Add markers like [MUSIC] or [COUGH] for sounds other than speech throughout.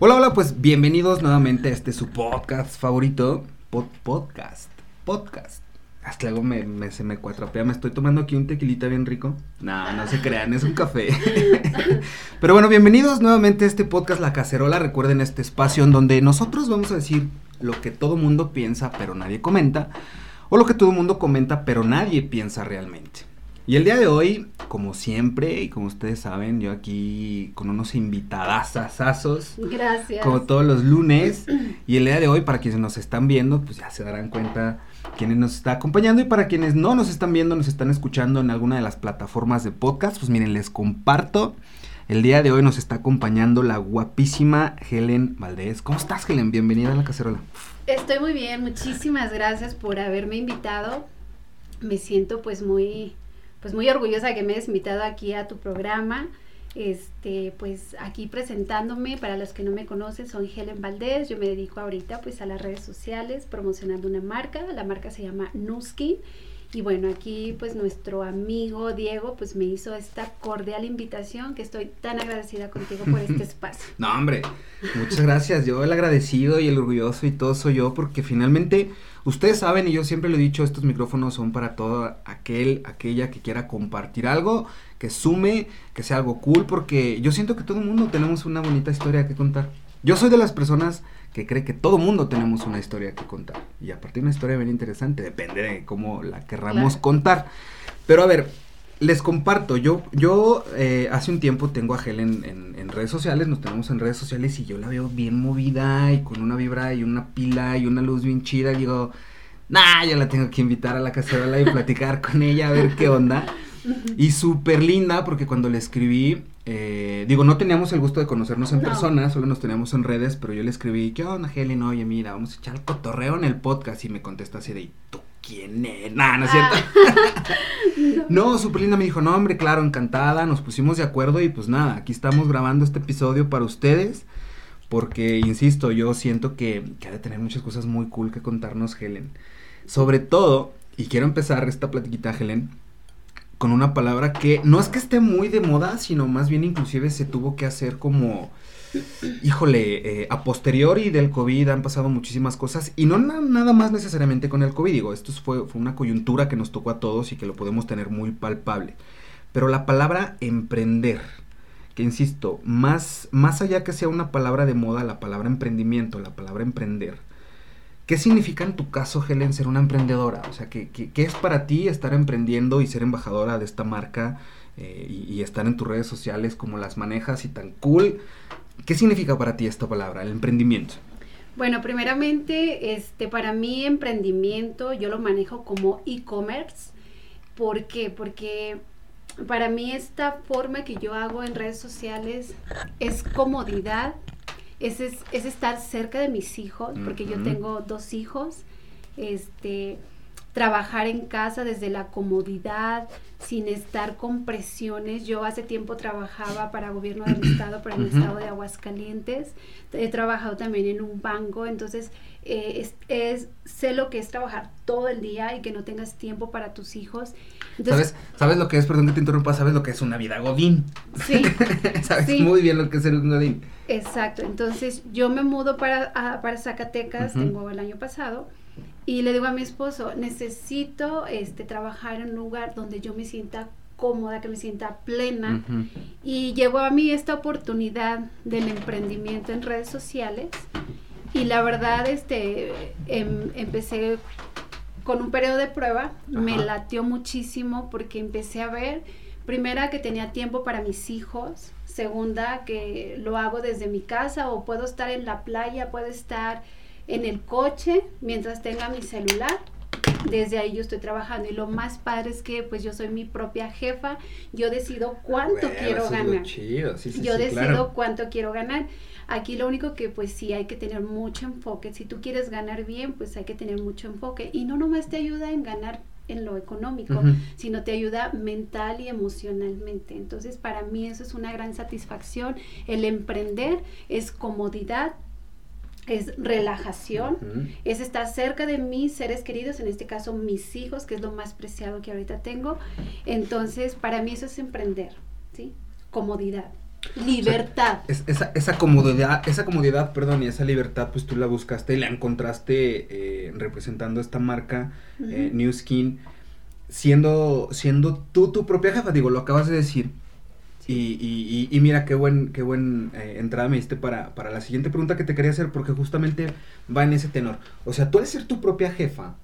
Hola, hola, pues bienvenidos nuevamente a este su podcast favorito. podcast. Podcast. Hasta luego me, me, se me cuatropea. Me estoy tomando aquí un tequilita bien rico. No, no se crean, es un café. [LAUGHS] Pero bueno, bienvenidos nuevamente a este podcast La Cacerola. Recuerden este espacio en donde nosotros vamos a decir lo que todo mundo piensa, pero nadie comenta. O lo que todo mundo comenta, pero nadie piensa realmente. Y el día de hoy, como siempre, y como ustedes saben, yo aquí con unos invitadasazos. Gracias. Como todos los lunes. Y el día de hoy, para quienes nos están viendo, pues ya se darán cuenta quienes nos está acompañando. Y para quienes no nos están viendo, nos están escuchando en alguna de las plataformas de podcast, pues miren, les comparto. El día de hoy nos está acompañando la guapísima Helen Valdés. ¿Cómo estás, Helen? Bienvenida a la cacerola. Estoy muy bien, muchísimas gracias por haberme invitado. Me siento pues muy pues muy orgullosa que me hayas invitado aquí a tu programa. Este, pues aquí presentándome, para los que no me conocen, soy Helen Valdés, yo me dedico ahorita pues a las redes sociales promocionando una marca, la marca se llama Nuskin y bueno, aquí pues nuestro amigo Diego pues me hizo esta cordial invitación que estoy tan agradecida contigo por este [LAUGHS] espacio. no, hombre, muchas gracias. Yo el agradecido y el orgulloso y todo soy yo porque finalmente ustedes saben y yo siempre lo he dicho, estos micrófonos son para todo aquel, aquella que quiera compartir algo, que sume, que sea algo cool porque yo siento que todo el mundo tenemos una bonita historia que contar. Yo soy de las personas que cree que todo mundo tenemos una historia que contar. Y aparte una historia bien interesante, depende de cómo la querramos contar. Pero a ver, les comparto, yo, yo eh, hace un tiempo tengo a Helen en, en, redes sociales, nos tenemos en redes sociales y yo la veo bien movida y con una vibra y una pila y una luz bien chida. Y digo, nah, yo la tengo que invitar a la cacerola y platicar con ella a ver qué onda. Y súper linda porque cuando le escribí, eh, digo, no teníamos el gusto de conocernos en persona, solo nos teníamos en redes, pero yo le escribí, ¿qué onda, Helen? Oye, mira, vamos a echar el cotorreo en el podcast. Y me contesta así de, ¿tú quién es? Nah, no es cierto. Ah. [LAUGHS] no, súper linda me dijo, no, hombre, claro, encantada. Nos pusimos de acuerdo y pues nada, aquí estamos grabando este episodio para ustedes. Porque, insisto, yo siento que, que ha de tener muchas cosas muy cool que contarnos, Helen. Sobre todo, y quiero empezar esta platiquita, Helen con una palabra que no es que esté muy de moda, sino más bien inclusive se tuvo que hacer como, híjole, eh, a posteriori del COVID han pasado muchísimas cosas y no nada más necesariamente con el COVID, digo, esto fue, fue una coyuntura que nos tocó a todos y que lo podemos tener muy palpable. Pero la palabra emprender, que insisto, más, más allá que sea una palabra de moda, la palabra emprendimiento, la palabra emprender, ¿Qué significa en tu caso, Helen, ser una emprendedora? O sea, ¿qué, es para ti estar emprendiendo y ser embajadora de esta marca eh, y, estar en tus redes sociales como las manejas y tan cool? ¿Qué significa para ti esta palabra, el emprendimiento? Bueno, primeramente, este, para mí emprendimiento yo lo manejo como e-commerce. ¿Por qué? Porque para mí esta forma que yo hago en redes sociales es comodidad es, es, estar cerca de mis hijos, porque yo tengo dos hijos, este, trabajar en casa desde la comodidad, sin estar con presiones. Yo hace tiempo trabajaba para gobierno del estado, para el estado de Aguascalientes. He trabajado también en un banco, entonces eh, es, sé lo que es trabajar todo el día y que no tengas tiempo para tus hijos. ¿Sabes, ¿Sabes lo que es, perdón que te interrumpa, sabes lo que es una vida godín? Sí. [LAUGHS] sabes muy bien lo que es ser un godín. Exacto, entonces yo me mudo para, para Zacatecas, tengo el año pasado, y le digo a mi esposo, necesito este, trabajar en un lugar donde yo me sienta cómoda, que me sienta plena. Y llegó a mí esta oportunidad del emprendimiento en redes sociales. Y la verdad, este, em, empecé con un periodo de prueba, me latió muchísimo porque empecé a ver, primera, que tenía tiempo para mis hijos, segunda, que lo hago desde mi casa o puedo estar en la playa, puedo estar en el coche mientras tenga mi celular. Desde ahí yo estoy trabajando y lo más padre es que pues yo soy mi propia jefa, yo decido cuánto quiero ganar. yo decido cuánto quiero ganar. Aquí lo único que pues sí hay que tener mucho enfoque. Si tú quieres ganar bien, pues hay que tener mucho enfoque. Y no nomás te ayuda en ganar en lo económico, sino te ayuda mental y emocionalmente. Entonces, para mí eso es una gran satisfacción. El emprender es comodidad, es relajación, es estar cerca de mis seres queridos, en este caso mis hijos, que es lo más preciado que ahorita tengo. Entonces, para mí eso es emprender, ¿sí? Comodidad. Libertad. esa, esa, comodidad, esa comodidad, perdón, y esa libertad, pues tú la buscaste y la encontraste eh, representando esta marca, eh, New Skin, siendo, siendo tú tu propia jefa, digo, lo acabas de decir. Y, y, y, mira qué buen, qué buen eh, entrada me diste para, para la siguiente pregunta que te quería hacer, porque justamente va en ese tenor. O sea, tú al ser tu propia jefa,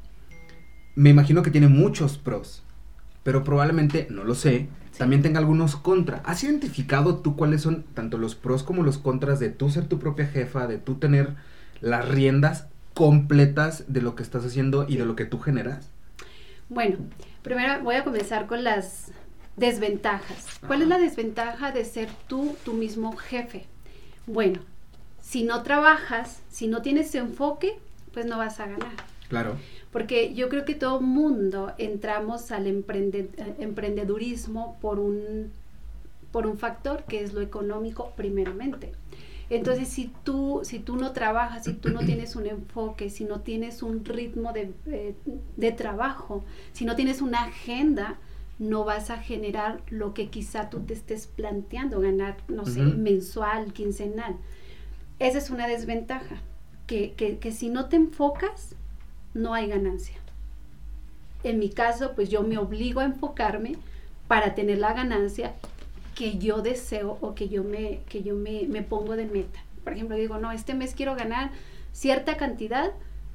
me imagino que tiene muchos pros, pero probablemente, no lo sé, también tenga algunos contra. ¿Has identificado tú cuáles son tanto los pros como los contras de tú ser tu propia jefa, de tú tener las riendas completas de lo que estás haciendo y de lo que tú generas? Bueno, primero voy a comenzar con las desventajas. ¿Cuál es la desventaja de ser tú tu mismo jefe? Bueno, si no trabajas, si no tienes enfoque, pues no vas a ganar. Claro. Porque yo creo que todo mundo entramos al emprendedurismo por un, por un factor que es lo económico primeramente. Entonces, si tú, si tú no trabajas, si tú no tienes un enfoque, si no tienes un ritmo de, eh, de trabajo, si no tienes una agenda, no vas a generar lo que quizá tú te estés planteando, ganar, no sé, mensual, quincenal. Esa es una desventaja, que, que, que si no te enfocas, no hay ganancia. En mi caso, pues yo me obligo a enfocarme para tener la ganancia que yo deseo o que yo me, que yo me, pongo de meta. Por ejemplo, digo, no, este mes quiero ganar cierta cantidad,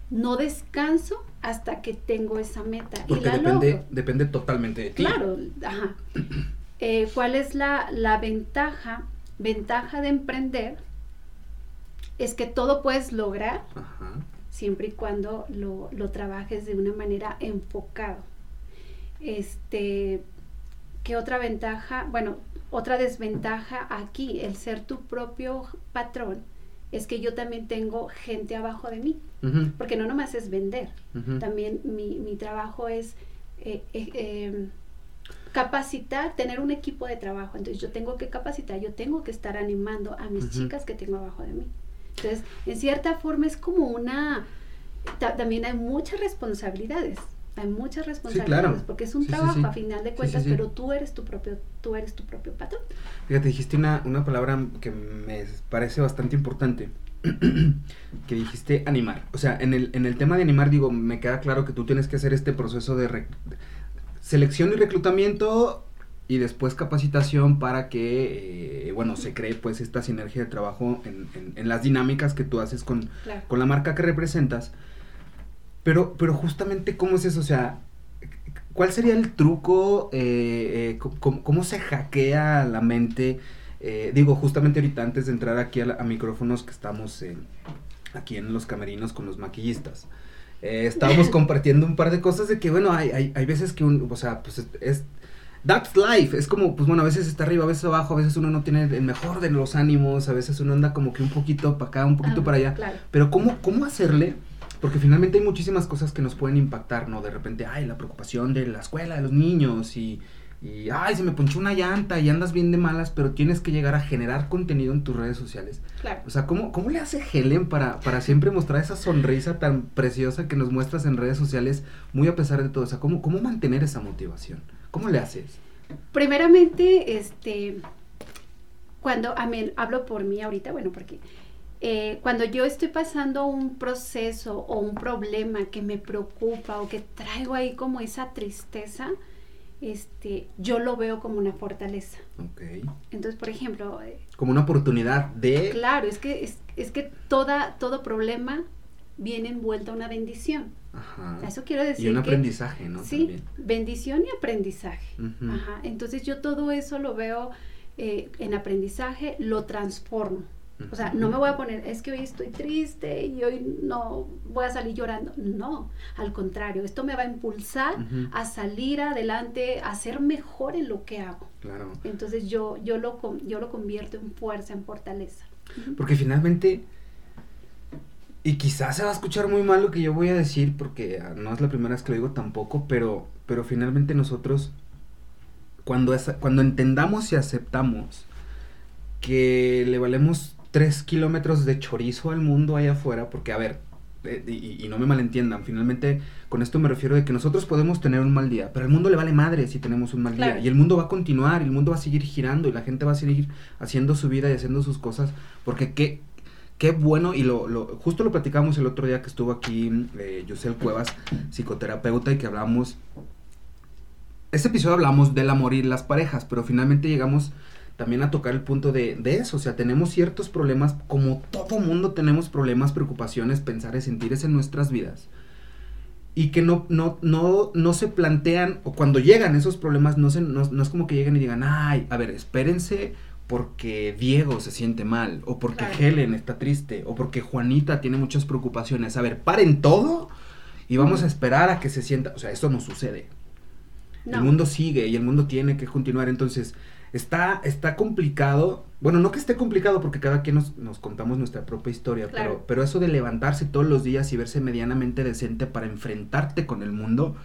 no descanso hasta que tengo esa meta. y la depende, depende totalmente de ti. Claro, ajá. [CLEARS THROAT] Eh, ¿Cuál es la, la, ventaja? Ventaja de emprender es que todo puedes lograr ajá siempre y cuando lo, trabajes de una manera enfocado. Este, ¿qué otra ventaja? Bueno, otra desventaja aquí, el ser tu propio patrón, es que yo también tengo gente abajo de mí, porque no nomás es vender, también mi, trabajo es eh, eh, em, capacitar, tener un equipo de trabajo, entonces yo tengo que capacitar, yo tengo que estar animando a mis chicas que tengo abajo de mí. Entonces, en cierta forma es como una, también hay muchas responsabilidades. Hay muchas responsabilidades porque es un trabajo a final de cuentas, pero tú eres tu propio, tú eres tu propio patrón. Fíjate, dijiste una, una palabra que me parece bastante importante. [CLEARS THROAT] que dijiste animar. O sea, en el, en el tema de animar, digo, me queda claro que tú tienes que hacer este proceso de selección y reclutamiento y después capacitación para que, eh, bueno, se cree pues esta sinergia de trabajo en, en, las dinámicas que tú haces con, con, la marca que representas. Pero, pero justamente, ¿cómo es eso? O sea, ¿cuál sería el truco? Eh, eh cómo, se hackea la mente? Eh, digo, justamente ahorita antes de entrar aquí a, micrófonos que estamos aquí en los camerinos con los maquillistas. estábamos [LAUGHS] compartiendo un par de cosas de que, bueno, hay, hay, hay veces que un, o sea, pues es That's life. Es como, pues bueno, a veces está arriba, a veces abajo, a veces uno no tiene el mejor de los ánimos, a veces uno anda como que un poquito para acá, un poquito para allá. Pero ¿cómo, ¿cómo hacerle? Porque finalmente hay muchísimas cosas que nos pueden impactar, ¿no? De repente, ay, la preocupación de la escuela, de los niños y, y ay, se me ponchó una llanta y andas bien de malas, pero tienes que llegar a generar contenido en tus redes sociales. Claro. O sea, ¿cómo, cómo le hace Helen para, para siempre mostrar esa sonrisa tan preciosa que nos muestras en redes sociales, muy a pesar de todo? O sea, ¿cómo, cómo mantener esa motivación? ¿Cómo le haces? Primeramente, este, cuando, a mí, hablo por mí ahorita, bueno, porque eh, cuando yo estoy pasando un proceso o un problema que me preocupa o que traigo ahí como esa tristeza, este, yo lo veo como una fortaleza. Ok. Entonces, por ejemplo... Eh, como una oportunidad de... Claro, es que, es, es que toda, todo problema viene envuelta una bendición. Ajá. Eso quiero decir. Y un aprendizaje, ¿no? Sí, bendición y aprendizaje. Ajá. Entonces yo todo eso lo veo eh, en aprendizaje, lo transformo. O sea, no me voy a poner, es que hoy estoy triste y hoy no voy a salir llorando. No, al contrario, esto me va a impulsar a salir adelante, a ser mejor en lo que hago. Claro. Entonces yo, yo, lo, yo lo convierto en fuerza, en fortaleza. Porque finalmente y quizás se va a escuchar muy mal lo que yo voy a decir, porque ah, no es la primera vez que lo digo tampoco, pero, pero finalmente nosotros, cuando, cuando entendamos y aceptamos que le valemos tres kilómetros de chorizo al mundo allá afuera, porque a ver, eh, y, no me malentiendan, finalmente con esto me refiero de que nosotros podemos tener un mal día, pero al mundo le vale madre si tenemos un mal día. Y el mundo va a continuar, y el mundo va a seguir girando, y la gente va a seguir haciendo su vida y haciendo sus cosas, porque qué, qué bueno, y lo, lo justo lo platicamos el otro día que estuvo aquí eh, Cuevas, psicoterapeuta, y que hablamos, este episodio hablamos del amor y las parejas, pero finalmente llegamos también a tocar el punto de, de, eso, o sea, tenemos ciertos problemas, como todo mundo tenemos problemas, preocupaciones, pensares, sentires en nuestras vidas, y que no, no, no, no se plantean, o cuando llegan esos problemas, no, se, no, no es como que lleguen y digan, ay, a ver, espérense porque Diego se siente mal, o porque Helen está triste, o porque Juanita tiene muchas preocupaciones, a ver, paren todo y vamos a esperar a que se sienta, o sea, eso no sucede. El mundo sigue y el mundo tiene que continuar, entonces está, está complicado. Bueno, no que esté complicado porque cada quien nos, nos contamos nuestra propia historia, pero, pero eso de levantarse todos los días y verse medianamente decente para enfrentarte con el mundo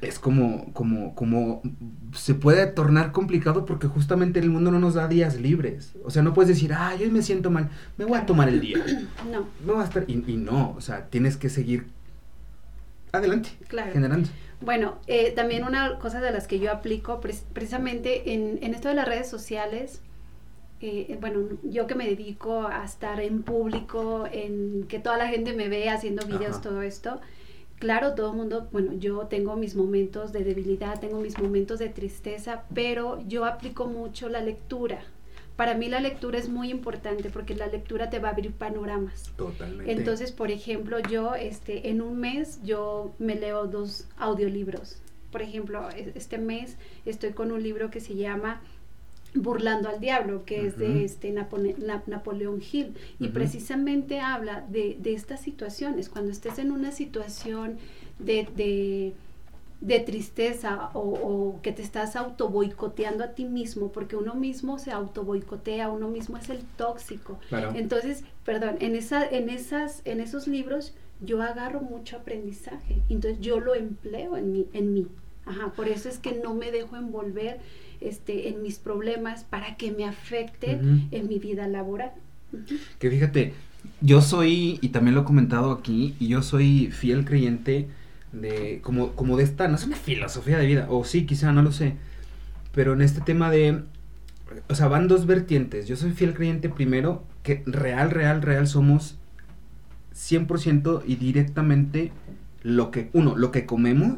es como, como, como se puede tornar complicado porque justamente el mundo no nos da días libres. O sea, no puedes decir, ay, hoy me siento mal, me voy a tomar el día. No. Me voy a estar, y, y no, o sea, tienes que seguir adelante, claro. generando. Bueno, eh, también una cosa de las que yo aplico precisamente en, en, esto de las redes sociales, eh, bueno, yo que me dedico a estar en público, en que toda la gente me ve haciendo videos, todo esto, claro, todo el mundo, bueno, yo tengo mis momentos de debilidad, tengo mis momentos de tristeza, pero yo aplico mucho la lectura para mí la lectura es muy importante porque la lectura te va a abrir panoramas. Totalmente. Entonces, por ejemplo, yo este, en un mes yo me leo dos audiolibros. Por ejemplo, este mes estoy con un libro que se llama Burlando al Diablo, que es de este Napoleón Hill, y precisamente habla de, de, estas situaciones, cuando estés en una situación de, de de tristeza o, que te estás auto boicoteando a ti mismo, porque uno mismo se auto boicotea, uno mismo es el tóxico. Entonces, perdón, en, esa, en, esas, en esos libros yo agarro mucho aprendizaje, entonces yo lo empleo en mí, en mí. Ajá, por eso es que no me dejo envolver este, en mis problemas para que me afecte en mi vida laboral. Que fíjate, yo soy, y también lo he comentado aquí, y yo soy fiel creyente de como, como de esta, no es una filosofía de vida, o sí, quizá, no lo sé, pero en este tema de, o sea, van dos vertientes. Yo soy fiel creyente primero que real, real, real somos 100% y directamente lo que, uno, lo que comemos,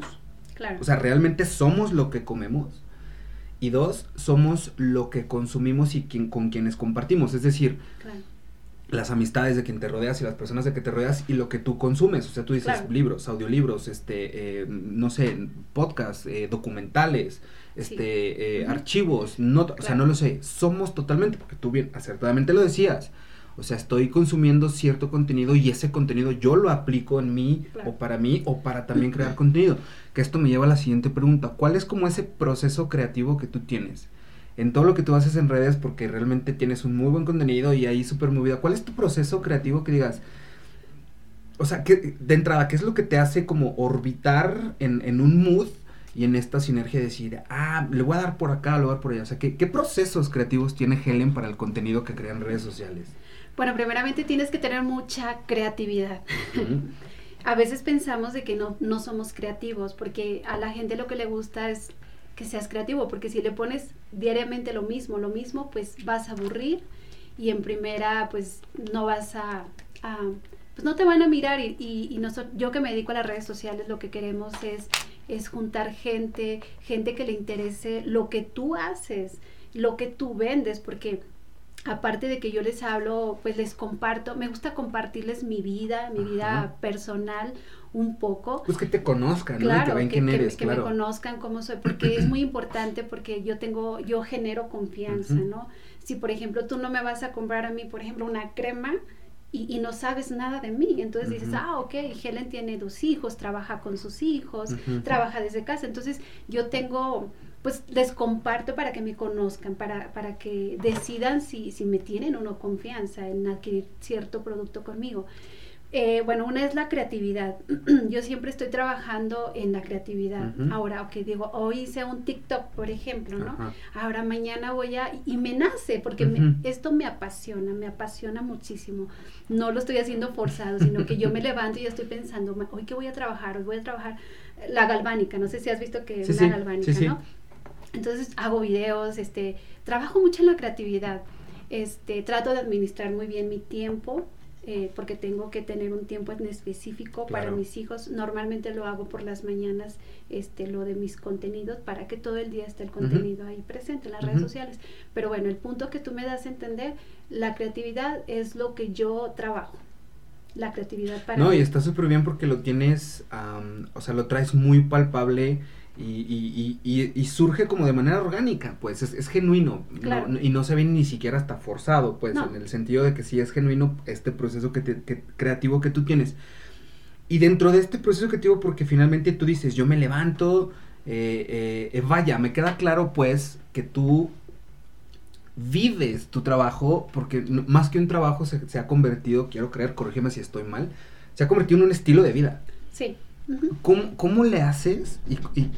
claro. o sea, realmente somos lo que comemos. Y dos, somos lo que consumimos y quien, con quienes compartimos. Es decir, claro las amistades de quien te rodeas y las personas de que te rodeas y lo que tú consumes. O sea, tú dices libros, audiolibros, este, eh, no sé, podcasts, eh, documentales, este, eh, archivos, no, o sea, no lo sé. Somos totalmente, porque tú bien acertadamente lo decías. O sea, estoy consumiendo cierto contenido y ese contenido yo lo aplico en mí o para mí o para también crear contenido. Que esto me lleva a la siguiente pregunta. ¿Cuál es como ese proceso creativo que tú tienes? En todo lo que tú haces en redes porque realmente tienes un muy buen contenido y ahí súper movida. ¿Cuál es tu proceso creativo que digas? O sea, que, de entrada, ¿qué es lo que te hace como orbitar en, en un mood y en esta sinergia de decir, ah, le voy a dar por acá, le voy a dar por allá? O sea, ¿qué, qué procesos creativos tiene Helen para el contenido que crea en redes sociales? Bueno, primeramente tienes que tener mucha creatividad. [LAUGHS] a veces pensamos de que no, no somos creativos porque a la gente lo que le gusta es que seas creativo, porque si le pones diariamente lo mismo, lo mismo, pues vas a aburrir y en primera, pues no vas a, pues no te van a mirar y, y, yo que me dedico a las redes sociales, lo que queremos es, es juntar gente, gente que le interese lo que tú haces, lo que tú vendes, porque aparte de que yo les hablo, pues les comparto, me gusta compartirles mi vida, mi vida personal un poco. Pues que te conozcan, ¿no? que ven quién eres, que me conozcan cómo soy, porque es muy importante porque yo tengo, yo genero confianza, ¿no? Si por ejemplo tú no me vas a comprar a mí, por ejemplo, una crema, y, no sabes nada de mí. Entonces dices, ah, ok, Helen tiene dos hijos, trabaja con sus hijos, trabaja desde casa. Entonces yo tengo pues les comparto para que me conozcan, para, para que decidan si, si me tienen o no confianza en adquirir cierto producto conmigo. Eh, bueno, una es la creatividad. [CLEARS THROAT] Yo siempre estoy trabajando en la creatividad. Ahora, ok, digo, hoy hice un TikTok, por ejemplo, ¿no? Ahora mañana voy a... Y me nace, porque esto me apasiona, me apasiona muchísimo. No lo estoy haciendo forzado, sino que yo me levanto y estoy pensando, hoy que voy a trabajar, hoy voy a trabajar la galvánica, no sé si has visto que es una galvánica, ¿no? Entonces hago videos, este, trabajo mucho en la creatividad. Este, trato de administrar muy bien mi tiempo, eh, porque tengo que tener un tiempo en específico para mis hijos. Normalmente lo hago por las mañanas, este, lo de mis contenidos, para que todo el día esté el contenido ahí presente en las redes sociales. Pero bueno, el punto que tú me das a entender, la creatividad es lo que yo trabajo. La creatividad para... No, y está súper bien porque lo tienes, o sea, lo traes muy palpable y, y, y, surge como de manera orgánica, pues es, genuino y no se ve ni siquiera hasta forzado, pues en el sentido de que sí es genuino este proceso que, creativo que tú tienes. Y dentro de este proceso creativo, porque finalmente tú dices, yo me levanto, eh, eh, vaya, me queda claro pues que tú vives tu trabajo, porque más que un trabajo se, se ha convertido, quiero creer, corrígeme si estoy mal, se ha convertido en un estilo de vida. Sí. ¿Cómo, le haces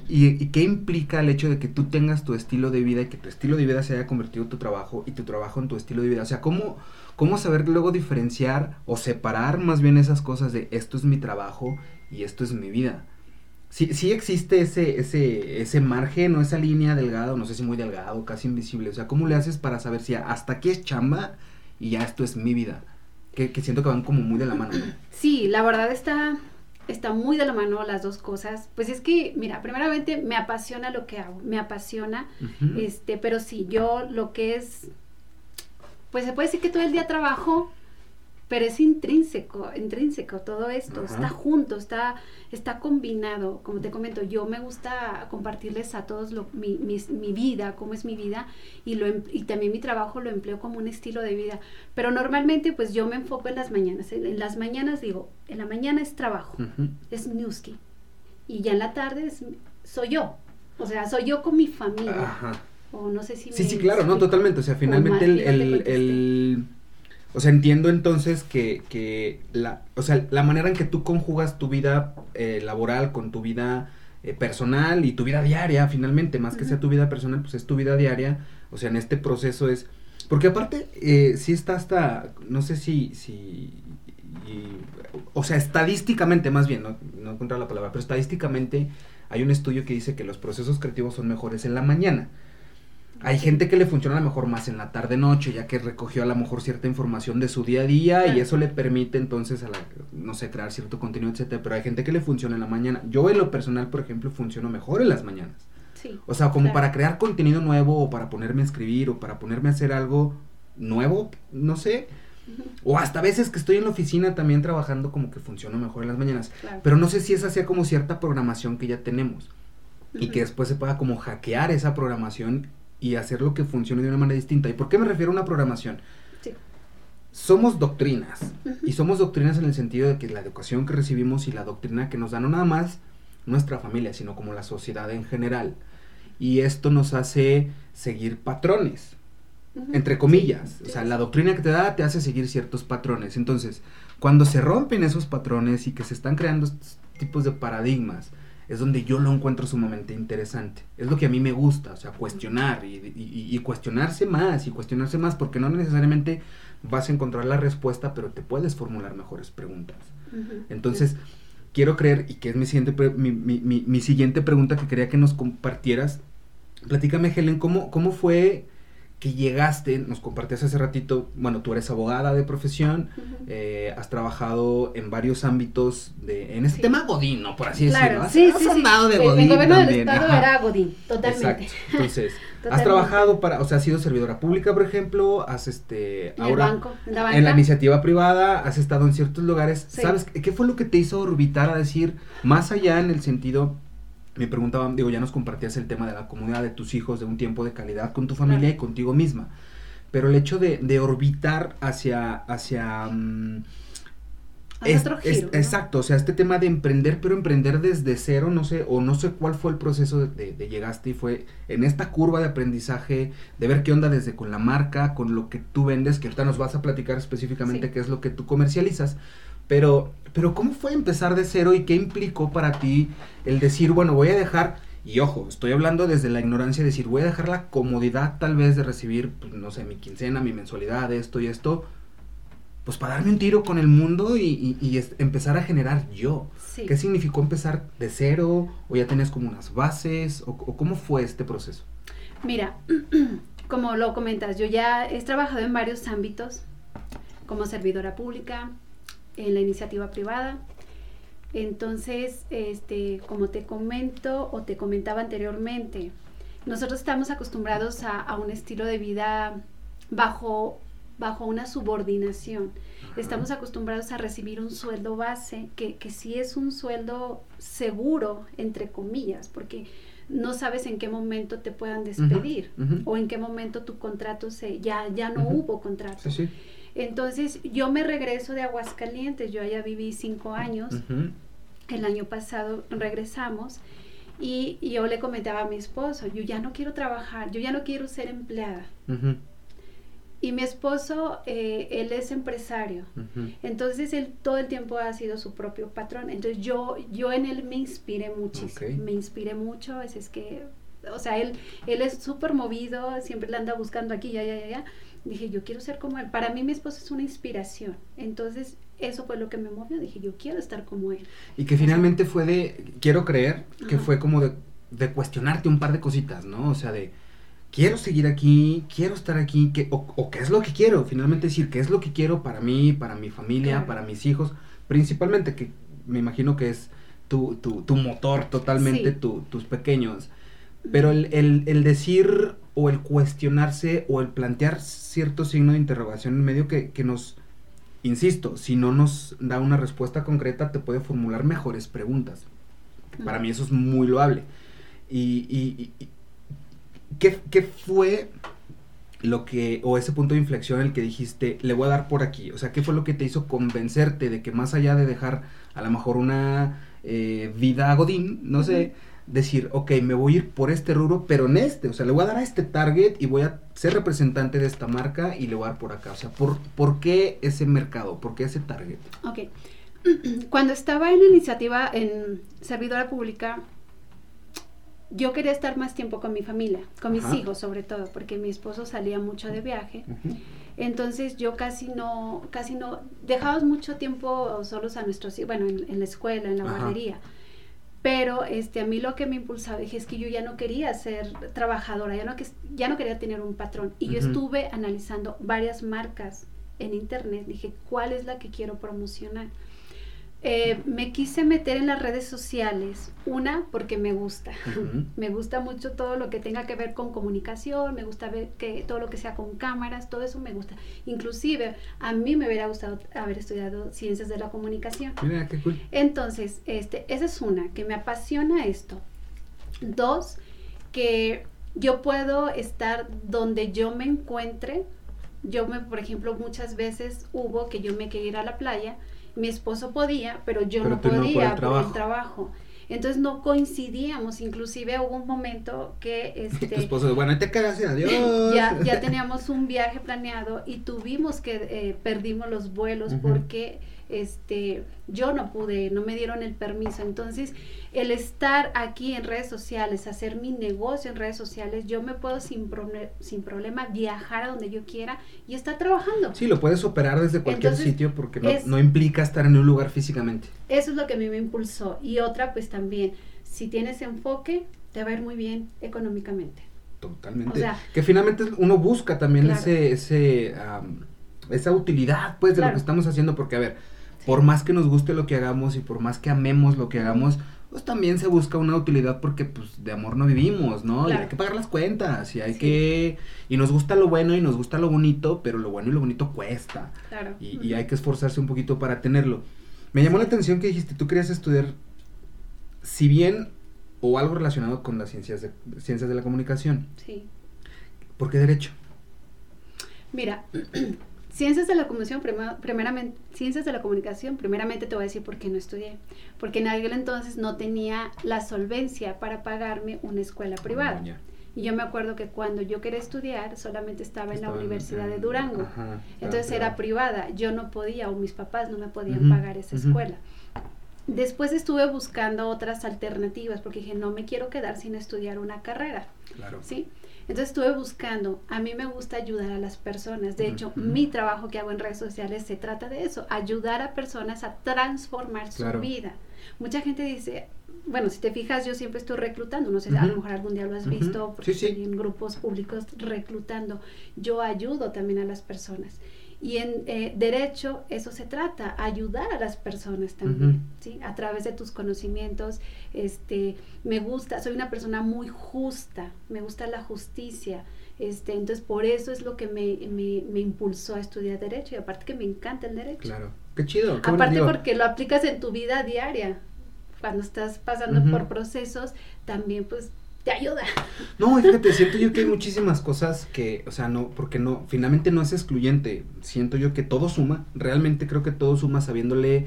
y, qué implica el hecho de que tú tengas tu estilo de vida y que tu estilo de vida se haya convertido en tu trabajo y tu trabajo en tu estilo de vida? O sea, ¿cómo, cómo saber luego diferenciar o separar más bien esas cosas de esto es mi trabajo y esto es mi vida? Sí, sí existe ese, ese, ese margen o esa línea delgada, no sé si muy delgado, casi invisible. O sea, ¿cómo le haces para saber si hasta aquí es chamba y ya esto es mi vida? Que, que siento que van como muy de la mano. Sí, la verdad está está muy de la mano las dos cosas. Pues es que, mira, primeramente me apasiona lo que hago, me apasiona, este, pero sí, yo lo que es, pues se puede decir que todo el día trabajo, pero es intrínseco, intrínseco todo esto, está junto, está, está combinado, como te comento, yo me gusta compartirles a todos lo, mi, mi, vida, cómo es mi vida, y, lo, em, y también mi trabajo lo empleo como un estilo de vida, pero normalmente pues yo me enfoco en las mañanas, en, las mañanas digo, en la mañana es trabajo, es newski, y ya en la tarde soy yo, o sea, soy yo con mi familia. O no sé si Sí, sí, claro, no, totalmente. O sea, finalmente el, o sea, entiendo entonces que, que la, o sea, la manera en que tú conjugas tu vida eh, laboral con tu vida eh, personal y tu vida diaria, finalmente, más que sea tu vida personal, pues es tu vida diaria. O sea, en este proceso es... Porque aparte, eh, sí está hasta, no sé si, si o sea, estadísticamente más bien, no, no encuentro la palabra, pero estadísticamente hay un estudio que dice que los procesos creativos son mejores en la mañana. Hay gente que le funciona a lo mejor más en la tarde-noche, ya que recogió a lo mejor cierta información de su día a día y eso le permite entonces a la, no sé, crear cierto contenido, etcétera. Pero hay gente que le funciona en la mañana. Yo en lo personal, por ejemplo, funciono mejor en las mañanas. Sí, o sea, como para crear contenido nuevo o para ponerme a escribir o para ponerme a hacer algo nuevo, no sé. O hasta veces que estoy en la oficina también trabajando como que funciona mejor en las mañanas. Pero no sé si es así como cierta programación que ya tenemos. Y que después se pueda como hackear esa programación y hacerlo que funcione de una manera distinta. ¿Y por qué me refiero a una programación? Sí. Somos doctrinas. Y somos doctrinas en el sentido de que la educación que recibimos y la doctrina que nos da no nada más nuestra familia, sino como la sociedad en general. Y esto nos hace seguir patrones, entre comillas. O sea, la doctrina que te da te hace seguir ciertos patrones. Entonces, cuando se rompen esos patrones y que se están creando estos tipos de paradigmas, es donde yo lo encuentro sumamente interesante. Es lo que a mí me gusta, o sea, cuestionar y, cuestionarse más y cuestionarse más, porque no necesariamente vas a encontrar la respuesta, pero te puedes formular mejores preguntas. Entonces, quiero creer, y que es mi siguiente, mi, mi, mi, siguiente pregunta que quería que nos compartieras, platícame, Helen, ¿cómo, cómo fue que llegaste, nos compartías hace ratito, bueno, tú eres abogada de profesión, eh, has trabajado en varios ámbitos de, en este tema Godín, ¿no? Por así decirlo. Has, sí, sí, andado de Godín. El gobierno del estado era Godín, totalmente. Exacto. Entonces, [LAUGHS] has trabajado para, o sea, has sido servidora pública, por ejemplo, has este, en ahora, el banco, en la, en la iniciativa privada, has estado en ciertos lugares, ¿sabes? ¿Qué fue lo que te hizo orbitar a decir, más allá en el sentido me preguntaban, digo, ya nos compartías el tema de la comunidad de tus hijos, de un tiempo de calidad con tu familia y contigo misma. Pero el hecho de, de orbitar hacia, hacia mm, es, Exacto, o sea, este tema de emprender, pero emprender desde cero, no sé, o no sé cuál fue el proceso de, de, llegaste y fue en esta curva de aprendizaje, de ver qué onda desde con la marca, con lo que tú vendes, que ahorita nos vas a platicar específicamente qué es lo que tú comercializas, Pero, pero ¿cómo fue empezar de cero y qué implicó para ti el decir, bueno, voy a dejar, y ojo, estoy hablando desde la ignorancia, decir, voy a dejar la comodidad tal vez de recibir, pues, no sé, mi quincena, mi mensualidad, esto y esto, pues para darme un tiro con el mundo y, empezar a generar yo. ¿Qué significó empezar de cero? ¿O ya tenías como unas bases? ¿O, o cómo fue este proceso? Mira, [CLEARS THROAT] como lo comentas, yo ya he trabajado en varios ámbitos, como servidora pública, en la iniciativa privada. Entonces, este, como te comento o te comentaba anteriormente, nosotros estamos acostumbrados a, un estilo de vida bajo, bajo una subordinación. Estamos acostumbrados a recibir un sueldo base, que, que sí es un sueldo seguro, entre comillas, porque no sabes en qué momento te puedan despedir o en qué momento tu contrato se ya ya no hubo contrato. Entonces yo me regreso de Aguascalientes, yo allá viví cinco años, el año pasado regresamos y, yo le comentaba a mi esposo, yo ya no quiero trabajar, yo ya no quiero ser empleada. Y mi esposo, eh, él es empresario. Entonces, él todo el tiempo ha sido su propio patrón. Entonces, yo, yo en él me inspiré muchísimo. Me inspiré mucho. Es, es que, o sea, él, él es súper movido, siempre le anda buscando aquí, ya, ya, ya, ya. Dije, yo quiero ser como él. Para mí, mi esposo es una inspiración. Entonces, eso fue lo que me movió. Dije, yo quiero estar como él. Y que finalmente fue de, quiero creer, que fue como de, de cuestionarte un par de cositas, ¿no? O sea, de quiero seguir aquí, quiero estar aquí, que, o, qué es lo que quiero, finalmente decir qué es lo que quiero para mí, para mi familia, para mis hijos, principalmente que me imagino que es tu, tu, tu motor totalmente, tus pequeños. Pero el, el, el, decir o el cuestionarse o el plantear cierto signo de interrogación en medio que, que nos, insisto, si no nos da una respuesta concreta, te puede formular mejores preguntas. Para mí eso es muy loable. y, ¿qué, fue lo que, o ese punto de inflexión en el que dijiste, le voy a dar por aquí? O sea, ¿qué fue lo que te hizo convencerte de que más allá de dejar a lo mejor una eh, vida godín, no sé, decir, ok, me voy a ir por este rubro, pero en este, o sea, le voy a dar a este target y voy a ser representante de esta marca y le voy a dar por acá. O sea, ¿por, ¿por qué ese mercado? ¿Por qué ese target? Ok. [CLEARS THROAT] Cuando estaba en la iniciativa en servidora pública, yo quería estar más tiempo con mi familia, con mis hijos sobre todo, porque mi esposo salía mucho de viaje. Entonces yo casi no, casi no, dejábamos mucho tiempo solos a nuestros hijos, bueno, en, la escuela, en la guardería. Pero este, a mí lo que me impulsaba, dije, es que yo ya no quería ser trabajadora, ya no, ya no quería tener un patrón. Y yo estuve analizando varias marcas en internet, dije, ¿cuál es la que quiero promocionar? Eh, me quise meter en las redes sociales, una porque me gusta, [LAUGHS] me gusta mucho todo lo que tenga que ver con comunicación, me gusta ver que todo lo que sea con cámaras, todo eso me gusta. Inclusive a mí me hubiera gustado haber estudiado ciencias de la comunicación. Mira, qué cool. Entonces, este, esa es una, que me apasiona esto. Dos, que yo puedo estar donde yo me encuentre. Yo me, por ejemplo, muchas veces hubo que yo me quería ir a la playa mi esposo podía, pero yo no podía por el, trabajo. Entonces no coincidíamos, inclusive hubo un momento que [LAUGHS] este tu esposo, bueno, te cagas, adiós. [LAUGHS] ya, ya [LAUGHS] teníamos un viaje planeado y tuvimos que eh, perdimos los vuelos porque este, yo no pude, no me dieron el permiso. Entonces, el estar aquí en redes sociales, hacer mi negocio en redes sociales, yo me puedo sin, sin problema viajar a donde yo quiera y estar trabajando. Sí, lo puedes operar desde cualquier sitio porque no, no implica estar en un lugar físicamente. Eso es lo que a mí me impulsó. Y otra, pues también, si tienes enfoque, te va a ir muy bien económicamente. Totalmente. que finalmente uno busca también ese, ese esa utilidad, pues, de lo que estamos haciendo, porque, a ver, por más que nos guste lo que hagamos y por más que amemos lo que hagamos, pues también se busca una utilidad porque pues de amor no vivimos, ¿no? Y hay que pagar las cuentas y hay que... Y nos gusta lo bueno y nos gusta lo bonito, pero lo bueno y lo bonito cuesta. Claro. Y, hay que esforzarse un poquito para tenerlo. Me llamó la atención que dijiste, tú querías estudiar, si bien, o algo relacionado con las ciencias de, ciencias de la comunicación. Sí. ¿Por qué derecho? Mira, [CLEARS THROAT] Ciencias de la comunicación, primeramente, ciencias de la comunicación, primeramente te voy a decir por qué no estudié. Porque en aquel entonces no tenía la solvencia para pagarme una escuela privada. Y yo me acuerdo que cuando yo quería estudiar, solamente estaba, en la Universidad de Durango. Entonces era privada. Yo no podía, o mis papás no me podían pagar esa escuela. Después estuve buscando otras alternativas porque dije, no me quiero quedar sin estudiar una carrera. Claro. ¿Sí? Entonces estuve buscando, a mí me gusta ayudar a las personas. De hecho, mi trabajo que hago en redes sociales se trata de eso, ayudar a personas a transformar su vida. Mucha gente dice, bueno, si te fijas, yo siempre estoy reclutando, no sé, a lo mejor algún día lo has visto, porque estoy en grupos públicos reclutando. Yo ayudo también a las personas. Y en eh, derecho eso se trata, ayudar a las personas también, ¿sí? A través de tus conocimientos, este, me gusta, soy una persona muy justa, me gusta la justicia, este, entonces por eso es lo que me, me, me impulsó a estudiar derecho y aparte que me encanta el derecho. Claro, qué chido. aparte porque lo aplicas en tu vida diaria, cuando estás pasando por procesos, también pues te ayuda. No, fíjate, siento yo que hay muchísimas cosas que, o sea, no, porque no, finalmente no es excluyente. Siento yo que todo suma, realmente creo que todo suma sabiéndole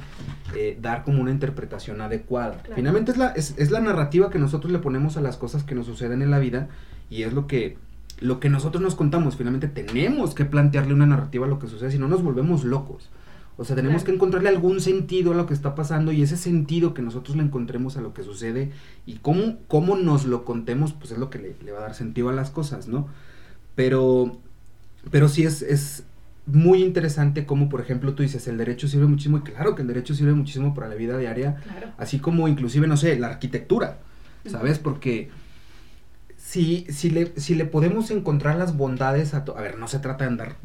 eh, dar como una interpretación adecuada. Finalmente es la, es, es la narrativa que nosotros le ponemos a las cosas que nos suceden en la vida y es lo que lo que nosotros nos contamos, finalmente tenemos que plantearle una narrativa a lo que sucede, si no nos volvemos locos. O sea, tenemos que encontrarle algún sentido a lo que está pasando y ese sentido que nosotros le encontremos a lo que sucede y cómo, cómo nos lo contemos, pues es lo que le, va a dar sentido a las cosas, ¿no? Pero, pero sí es, es muy interesante cómo, por ejemplo, tú dices, el derecho sirve muchísimo, y claro que el derecho sirve muchísimo para la vida diaria, así como inclusive, no sé, la arquitectura, ¿sabes? Porque si, si, le, si le podemos encontrar las bondades a... A ver, no se trata de andar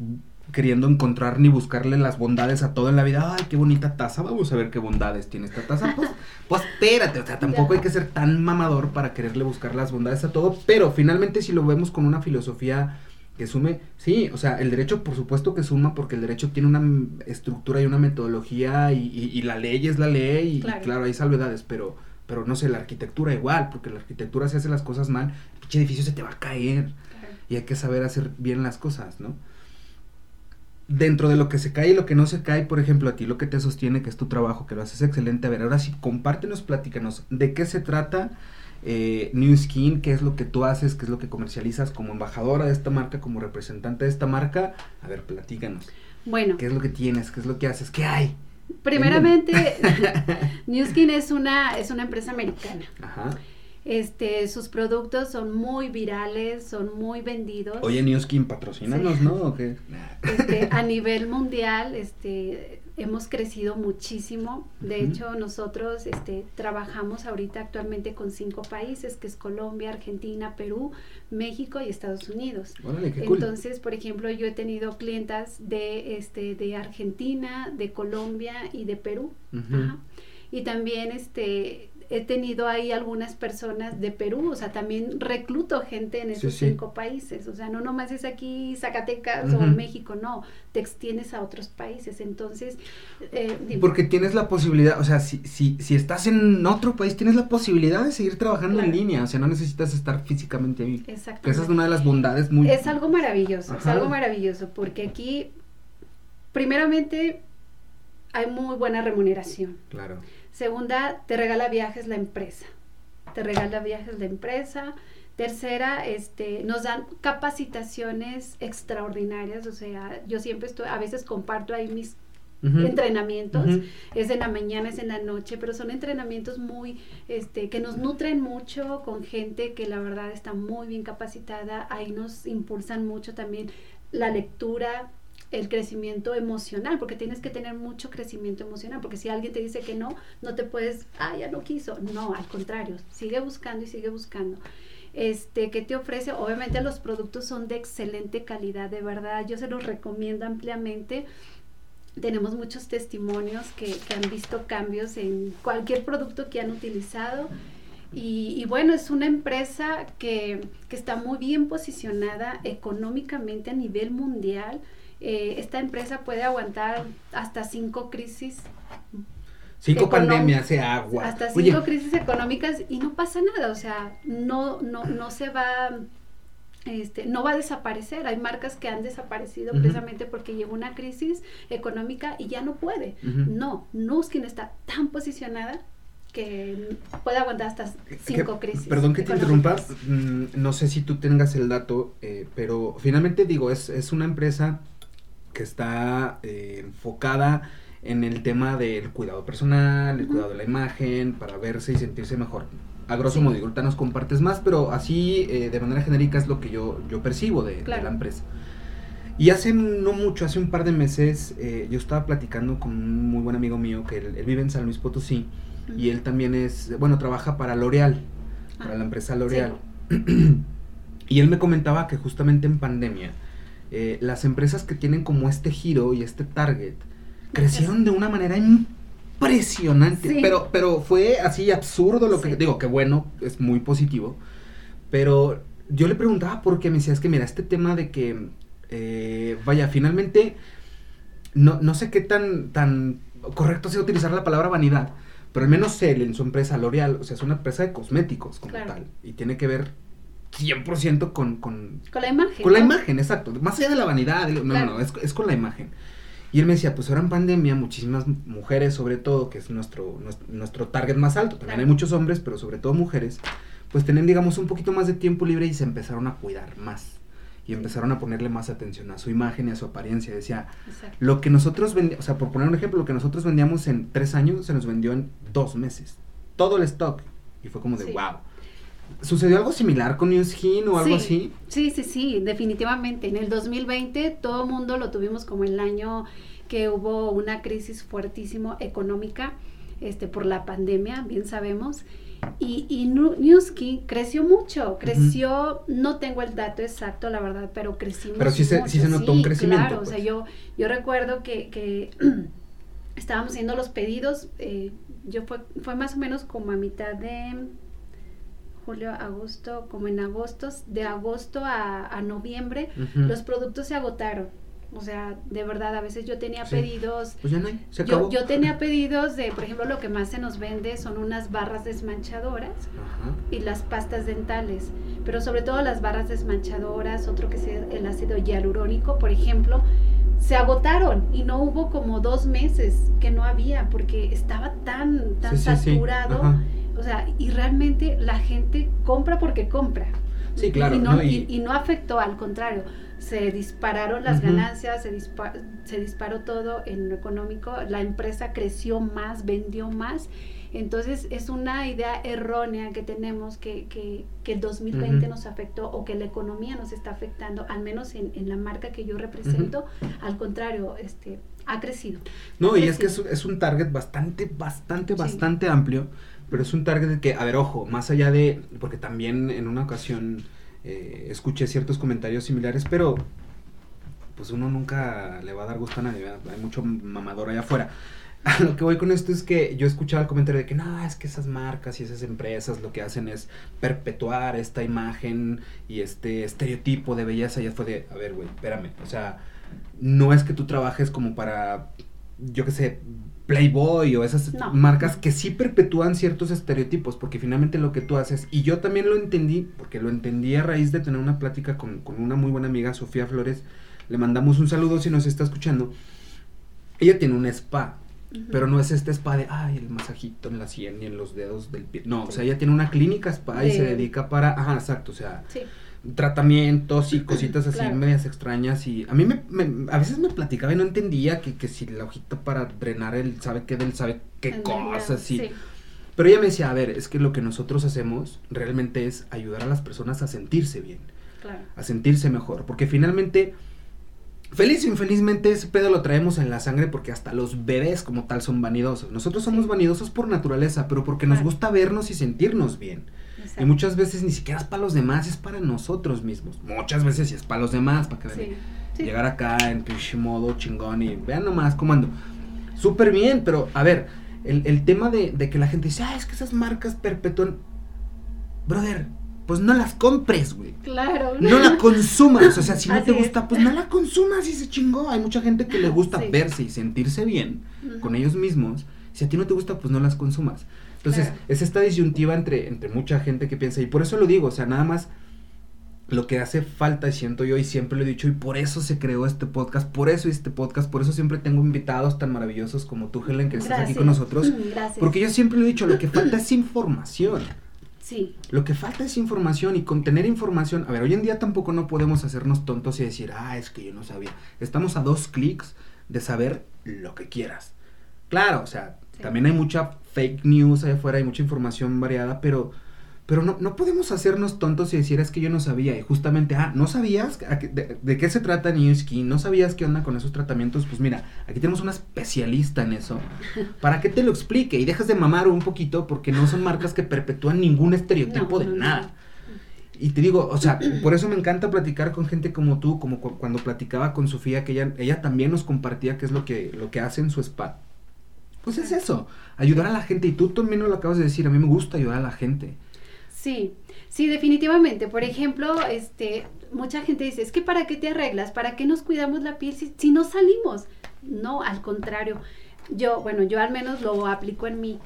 queriendo encontrar ni buscarle las bondades a todo en la vida. Ay, qué bonita taza, vamos a ver qué bondades tiene esta taza. Pues, [LAUGHS] pues espérate, o sea, tampoco hay que ser tan mamador para quererle buscar las bondades a todo, pero finalmente si lo vemos con una filosofía que sume, sí, o sea, el derecho por supuesto que suma porque el derecho tiene una estructura y una metodología y, la ley es la ley y claro. hay salvedades, pero, pero no sé, la arquitectura igual, porque la arquitectura si hace las cosas mal, el pinche edificio se te va a caer y hay que saber hacer bien las cosas, ¿no? Dentro de lo que se cae y lo que no se cae, por ejemplo, a ti lo que te sostiene, que es tu trabajo, que lo haces excelente. A ver, ahora sí, compártenos, platícanos, ¿de qué se trata eh, New Skin? ¿Qué es lo que tú haces? ¿Qué es lo que comercializas como embajadora de esta marca, como representante de esta marca? A ver, platícanos. Bueno. ¿Qué es lo que tienes? ¿Qué es lo que haces? ¿Qué hay? Primeramente, [LAUGHS] New Skin es una, es una empresa americana. Ajá. Este, sus productos son muy virales, son muy vendidos. Oye, Newskin, patrocínanos, ¿no? Este, a nivel mundial, este, hemos crecido muchísimo. De hecho, nosotros este, trabajamos ahorita actualmente con cinco países, que es Colombia, Argentina, Perú, México y Estados Unidos. Entonces, por ejemplo, yo he tenido clientas de, este, de Argentina, de Colombia y de Perú. Y también este, he tenido ahí algunas personas de Perú, o sea, también recluto gente en esos cinco países, o sea, no nomás es aquí Zacatecas o México, no, te extiendes a otros países, entonces... Eh, Porque tienes la posibilidad, o sea, si, si, si estás en otro país, tienes la posibilidad de seguir trabajando en línea, o sea, no necesitas estar físicamente ahí. Exacto. Esa es una de las bondades muy... Es algo maravilloso, es algo maravilloso, porque aquí, primeramente, hay muy buena remuneración. Claro. Segunda, te regala viajes la empresa. Te regala viajes la empresa. Tercera, este, nos dan capacitaciones extraordinarias, o sea, yo siempre estoy, a veces comparto ahí mis entrenamientos, es en la mañana, es en la noche, pero son entrenamientos muy, este, que nos nutren mucho con gente que la verdad está muy bien capacitada, ahí nos impulsan mucho también la lectura, el crecimiento emocional, porque tienes que tener mucho crecimiento emocional, porque si alguien te dice que no, no te puedes, ah, ya no quiso, no, al contrario, sigue buscando y sigue buscando. Este, ¿qué te ofrece? Obviamente los productos son de excelente calidad, de verdad, yo se los recomiendo ampliamente. Tenemos muchos testimonios que, han visto cambios en cualquier producto que han utilizado. Y, y, bueno, es una empresa que, que, está muy bien posicionada económicamente a nivel mundial. Eh, esta empresa puede aguantar hasta cinco crisis. Cinco pandemias de agua. Hasta cinco crisis económicas y no pasa nada, o sea, no, no, no se va, este, no va a desaparecer. Hay marcas que han desaparecido precisamente porque llegó una crisis económica y ya no puede. No, Nuskin está tan posicionada que puede aguantar hasta cinco crisis. Perdón que te interrumpa, mm, no sé si tú tengas el dato, eh, pero finalmente digo, es, es una empresa que está eh, enfocada en el tema del cuidado personal, el cuidado de la imagen, para verse y sentirse mejor. A grosso modo, ahorita nos compartes más, pero así eh, de manera genérica es lo que yo, yo percibo de, la empresa. Y hace no mucho, hace un par de meses, eh, yo estaba platicando con un muy buen amigo mío que él, vive en San Luis Potosí y él también es, bueno, trabaja para L'Oreal, para la ah, empresa L'Oreal. [CLEARS THROAT] y él me comentaba que justamente en pandemia, eh, las empresas que tienen como este giro y este target, crecieron de una manera impresionante. Pero, pero fue así absurdo lo que digo, que bueno, es muy positivo. Pero yo le preguntaba por qué me decía, es que mira, este tema de que, eh, vaya, finalmente, no, no sé qué tan, tan correcto sea utilizar la palabra vanidad, pero al menos él en su empresa L'Oreal, o sea, es una empresa de cosméticos como tal, y tiene que ver 100% con, con... Con la imagen. Con la imagen, exacto. Más allá de la vanidad, no, no, no, es, es con la imagen. Y él me decía, pues ahora en pandemia muchísimas mujeres sobre todo, que es nuestro, nuestro, target más alto, también hay muchos hombres, pero sobre todo mujeres, pues tienen digamos un poquito más de tiempo libre y se empezaron a cuidar más. Y empezaron a ponerle más atención a su imagen y a su apariencia. Decía, lo que nosotros vendíamos, o sea, por poner un ejemplo, lo que nosotros vendíamos en tres años se nos vendió en dos meses. Todo el stock. Y fue como de, wow. ¿Sucedió algo similar con Newskin o algo así? Sí, sí, sí, definitivamente. En el 2020 todo el mundo lo tuvimos como el año que hubo una crisis fuertísimo económica este, por la pandemia, bien sabemos. Y, y Newskin creció mucho, creció, no tengo el dato exacto, la verdad, pero crecimos Pero sí se, sí se notó un crecimiento. Claro, o sea, pues. yo, yo recuerdo que, que [CLEARS THROAT] estábamos haciendo los pedidos, eh, yo fue, fue más o menos como a mitad de julio, agosto, como en agosto, de agosto a, noviembre, los productos se agotaron. O sea, de verdad, a veces yo tenía pedidos. Pues ya no hay, se acabó. Yo, tenía pedidos de, por ejemplo, lo que más se nos vende son unas barras desmanchadoras y las pastas dentales. Pero sobre todo las barras desmanchadoras, otro que es el ácido hialurónico, por ejemplo, se agotaron y no hubo como dos meses que no había porque estaba tan, tan saturado. O sea, y realmente la gente compra porque compra. Sí, claro. Y no, y... no afectó, al contrario, se dispararon las ganancias, se, se disparó todo en lo económico, la empresa creció más, vendió más. Entonces es una idea errónea que tenemos que, que, que el 2020 nos afectó o que la economía nos está afectando, al menos en, en la marca que yo represento. Al contrario, este, ha crecido. No, y es que es, es, un target bastante, bastante, bastante amplio pero es un target que, a ver, ojo, más allá de, porque también en una ocasión eh, escuché ciertos comentarios similares, pero pues uno nunca le va a dar gusto a nadie, hay mucho mamador allá afuera. [LAUGHS] Lo que voy con esto es que yo escuchaba el comentario de que no, es que esas marcas y esas empresas lo que hacen es perpetuar esta imagen y este estereotipo de belleza. Ya fue de, a ver, güey, espérame. O sea, no es que tú trabajes como para, yo qué sé, Playboy o esas marcas que sí perpetúan ciertos estereotipos, porque finalmente lo que tú haces, y yo también lo entendí, porque lo entendí a raíz de tener una plática con, una muy buena amiga, Sofía Flores, le mandamos un saludo si nos está escuchando. Ella tiene un spa, pero no es este spa de, ay, el masajito en la sien y en los dedos del pie. No, o sea, ella tiene una clínica spa y se dedica para, ajá, exacto, o sea, tratamientos y cositas así medias extrañas y a mí me, a veces me platicaba y no entendía que, que si la hojita para drenar el sabe qué del sabe qué cosas sí. pero ella me decía a ver es que lo que nosotros hacemos realmente es ayudar a las personas a sentirse bien a sentirse mejor porque finalmente Feliz o infelizmente ese pedo lo traemos en la sangre porque hasta los bebés como tal son vanidosos. Nosotros somos vanidosos por naturaleza, pero porque nos gusta vernos y sentirnos bien. Y muchas veces ni siquiera es para los demás, es para nosotros mismos. Muchas veces sí es para los demás, para que llegar acá en pinche modo chingón y vean nomás cómo ando. Súper bien, pero a ver, el, tema de, que la gente dice, ah, es que esas marcas perpetúan. Brother, pues no las compres, güey. Claro. No la [LAUGHS] consumas. O sea, si no te gusta, pues no la consumas y se chingó. Hay mucha gente que le gusta verse y sentirse bien con ellos mismos. Si a ti no te gusta, pues no las consumas. Entonces, es esta disyuntiva entre, entre mucha gente que piensa, y por eso lo digo, o sea, nada más lo que hace falta, siento yo, y siempre lo he dicho, y por eso se creó este podcast, por eso este podcast, por eso siempre tengo invitados tan maravillosos como tú, Helen, que estás aquí con nosotros. [LAUGHS] Gracias. Porque yo siempre lo he dicho, lo que falta es información. Sí. Lo que falta es información y con tener información, a ver, hoy en día tampoco no podemos hacernos tontos y decir, ah, es que yo no sabía. Estamos a dos clics de saber lo que quieras. Claro, o sea, también hay mucha fake news allá afuera, hay mucha información variada, pero pero no, no podemos hacernos tontos y decir es que yo no sabía. Y justamente, ah, ¿no sabías de, qué se trata New Skin? ¿No sabías qué onda con esos tratamientos? Pues mira, aquí tenemos una especialista en eso. [LAUGHS] Para que te lo explique y dejas de mamar un poquito porque no son marcas que perpetúan ningún estereotipo de nada. Y te digo, o sea, por eso me encanta platicar con gente como tú, como cuando platicaba con Sofía, que ella, ella también nos compartía qué es lo que, lo que hace en su spa. Pues es eso, ayudar a la gente. Y tú también lo acabas de decir, a mí me gusta ayudar a la gente. Sí, sí, definitivamente. Por ejemplo, este, mucha gente dice, es que ¿para qué te arreglas? ¿Para qué nos cuidamos la piel si, si no salimos? No, al contrario. Yo, bueno, yo al menos lo aplico en mí.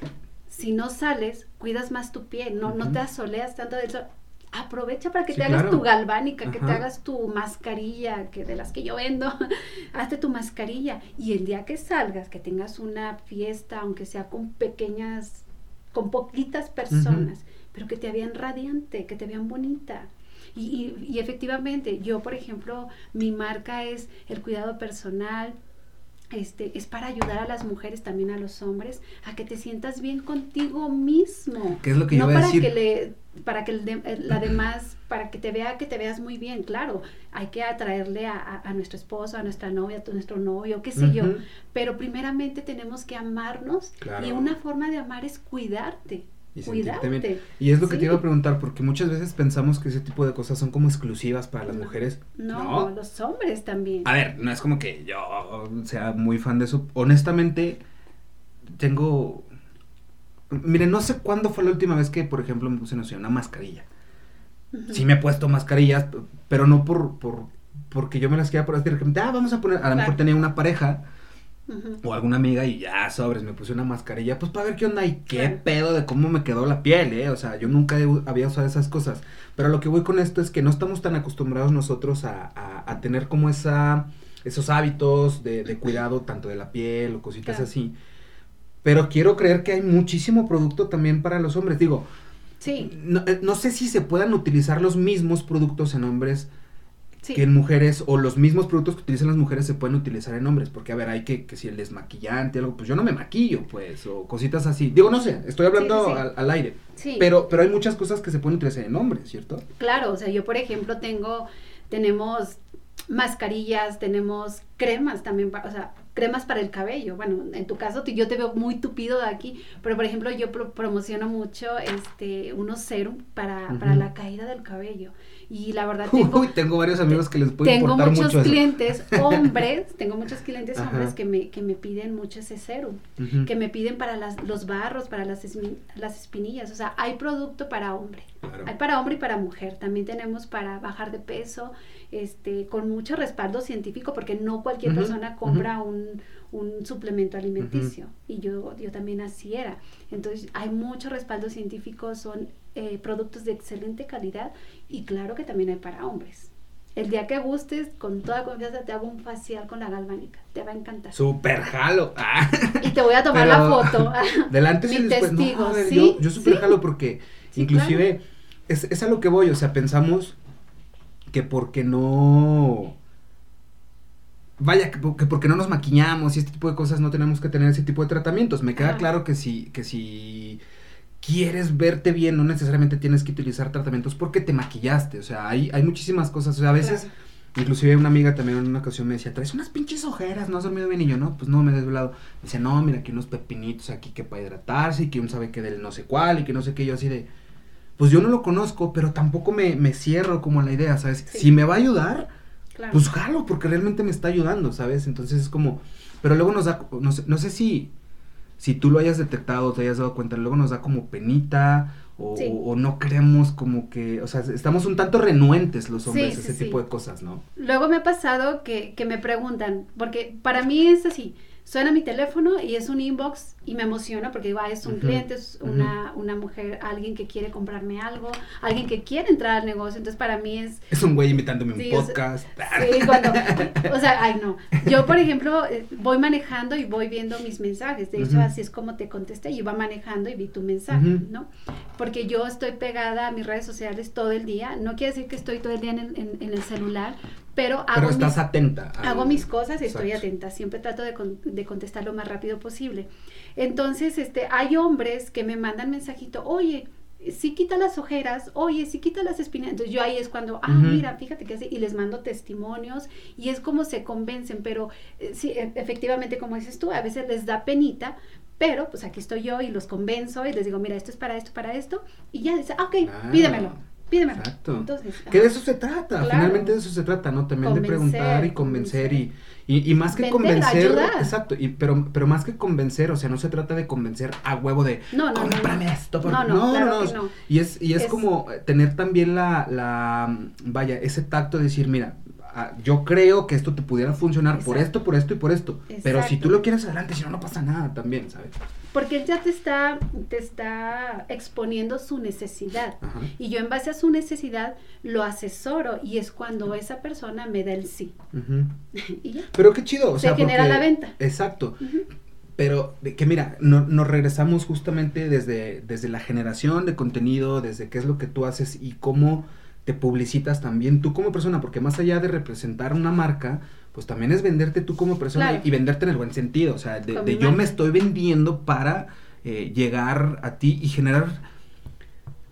Si no sales, cuidas más tu piel, no, no te asoleas tanto del sol. Aprovecha para que te hagas tu galvánica, que te hagas tu mascarilla, que de las que yo vendo, [LAUGHS] hazte tu mascarilla. Y el día que salgas, que tengas una fiesta, aunque sea con pequeñas, con poquitas personas, pero que te vean radiante, que te vean bonita. Y, y, efectivamente, yo, por ejemplo, mi marca es el cuidado personal, este, es para ayudar a las mujeres, también a los hombres, a que te sientas bien contigo mismo. ¿Qué es lo que no yo para decir? que le, para que la demás, para que te vea, que te veas muy bien, claro, hay que atraerle a, a, nuestro esposo, a nuestra novia, a nuestro novio, qué sé yo, pero primeramente tenemos que amarnos y una forma de amar es cuidarte. Y Cuidarte. Y es lo que te iba a preguntar, porque muchas veces pensamos que ese tipo de cosas son como exclusivas para las mujeres. No, los hombres también. A ver, no es como que yo sea muy fan de eso. Honestamente, tengo... Miren, no sé cuándo fue la última vez que, por ejemplo, me puse, no sé, una mascarilla. Sí me he puesto mascarillas, pero no por, por porque yo me las quería por decir, ah, vamos a poner, a lo mejor tenía una pareja o alguna amiga y ya sobres, me puse una mascarilla, pues para ver qué onda y qué pedo de cómo me quedó la piel, ¿eh? O sea, yo nunca había usado esas cosas. Pero lo que voy con esto es que no estamos tan acostumbrados nosotros a, a, tener como esa, esos hábitos de, de, cuidado tanto de la piel o cositas así. Pero quiero creer que hay muchísimo producto también para los hombres. Digo, sí. no, eh, no sé si se puedan utilizar los mismos productos en hombres que en mujeres o los mismos productos que utilizan las mujeres se pueden utilizar en hombres, porque a ver, hay que, que si el desmaquillante, algo, pues yo no me maquillo, pues, o cositas así. Digo, no sé, estoy hablando al, al, aire. Pero, pero hay muchas cosas que se pueden utilizar en hombres, ¿cierto? Claro, o sea, yo por ejemplo tengo, tenemos mascarillas, tenemos cremas también, o sea, cremas para el cabello. Bueno, en tu caso yo te veo muy tupido de aquí, pero por ejemplo yo promociono mucho este unos serum para, para la caída del cabello. Y la verdad tengo, Uy, tengo varios amigos que les puede tengo importar muchos mucho clientes [LAUGHS] hombres, tengo muchos clientes hombres que me, que me piden mucho ese serum, que me piden para las, los barros, para las, las espinillas. O sea, hay producto para hombre. Hay para hombre y para mujer. También tenemos para bajar de peso, este, con mucho respaldo científico, porque no cualquier persona compra un, un, suplemento alimenticio. Y yo, yo también así era. Entonces, hay mucho respaldo científico, son eh, productos de excelente calidad y claro que también hay para hombres. El día que gustes, con toda confianza, te hago un facial con la galvánica. Te va a encantar. Super jalo. [LAUGHS] Y te voy a tomar la foto. [LAUGHS] Delante y después. No, yo, yo super jalo porque inclusive es, es a lo que voy. O sea, pensamos que porque no vaya, que, porque no nos maquillamos y este tipo de cosas no tenemos que tener ese tipo de tratamientos. Me queda claro que si, que si quieres verte bien, no necesariamente tienes que utilizar tratamientos porque te maquillaste. O sea, hay, hay muchísimas cosas. O sea, a veces, inclusive una amiga también en una ocasión me decía, traes unas pinches ojeras, no has dormido bien. Y yo, no, pues no, me he desvelado. Me dice, no, mira, aquí unos pepinitos aquí que para hidratarse y que uno sabe que del no sé cuál y que no sé qué. Yo así de, pues yo no lo conozco, pero tampoco me, me cierro como a la idea, ¿sabes? Si me va a ayudar pues jalo, porque realmente me está ayudando, ¿sabes? Entonces es como, pero luego nos da, no sé, no sé si, si tú lo hayas detectado, te hayas dado cuenta, luego nos da como penita, o, o, no creemos como que, o sea, estamos un tanto renuentes los hombres ese tipo de cosas, ¿no? Luego me ha pasado que, que me preguntan, porque para mí es así, suena mi teléfono y es un inbox y me emociona porque digo, ah, es un cliente, es una, una mujer, alguien que quiere comprarme algo, alguien que quiere entrar al negocio, entonces para mí es... Es un güey invitándome un podcast. sí, cuando, o sea, ay no, yo por ejemplo eh, voy manejando y voy viendo mis mensajes, de hecho así es como te contesté, yo iba manejando y vi tu mensaje, ¿no? Porque yo estoy pegada a mis redes sociales todo el día, no quiere decir que estoy todo el día en, en el celular, pero hago pero estás atenta. Hago mis cosas y estoy atenta. Siempre trato de, de, contestar lo más rápido posible. Entonces, este, hay hombres que me mandan mensajito, oye, si quita las ojeras, oye, si quita las espinas. Entonces yo ahí es cuando, ah, mira, fíjate que así, y les mando testimonios y es como se convencen, pero eh, sí, e, efectivamente, como dices tú, a veces les da penita, pero pues aquí estoy yo y los convenzo y les digo, mira, esto es para esto, para esto, y ya dice, ah, ok, pídemelo pídeme. Exacto. Entonces, que de eso se trata, finalmente de eso se trata, ¿no? También de preguntar y convencer, Y, y, más que convencer, exacto, y, pero, pero más que convencer, o sea, no se trata de convencer a huevo de, no, no, cómprame esto, no, no, no, no, y es, y es, como tener también la, la, vaya, ese tacto de decir, mira, yo creo que esto te pudiera funcionar por esto, por esto y por esto, pero si tú lo quieres adelante, si no, no pasa nada también, ¿sabes? Porque él ya te está, te está exponiendo su necesidad. Y yo en base a su necesidad lo asesoro y es cuando esa persona me da el sí. [LAUGHS] y ya. Pero qué chido. O Se genera la venta. Exacto. Pero que mira, no, nos regresamos justamente desde, desde la generación de contenido, desde qué es lo que tú haces y cómo te publicitas también tú como persona, porque más allá de representar una marca, pues también es venderte tú como persona y, venderte en el buen sentido, o sea, de, yo me estoy vendiendo para eh, llegar a ti y generar,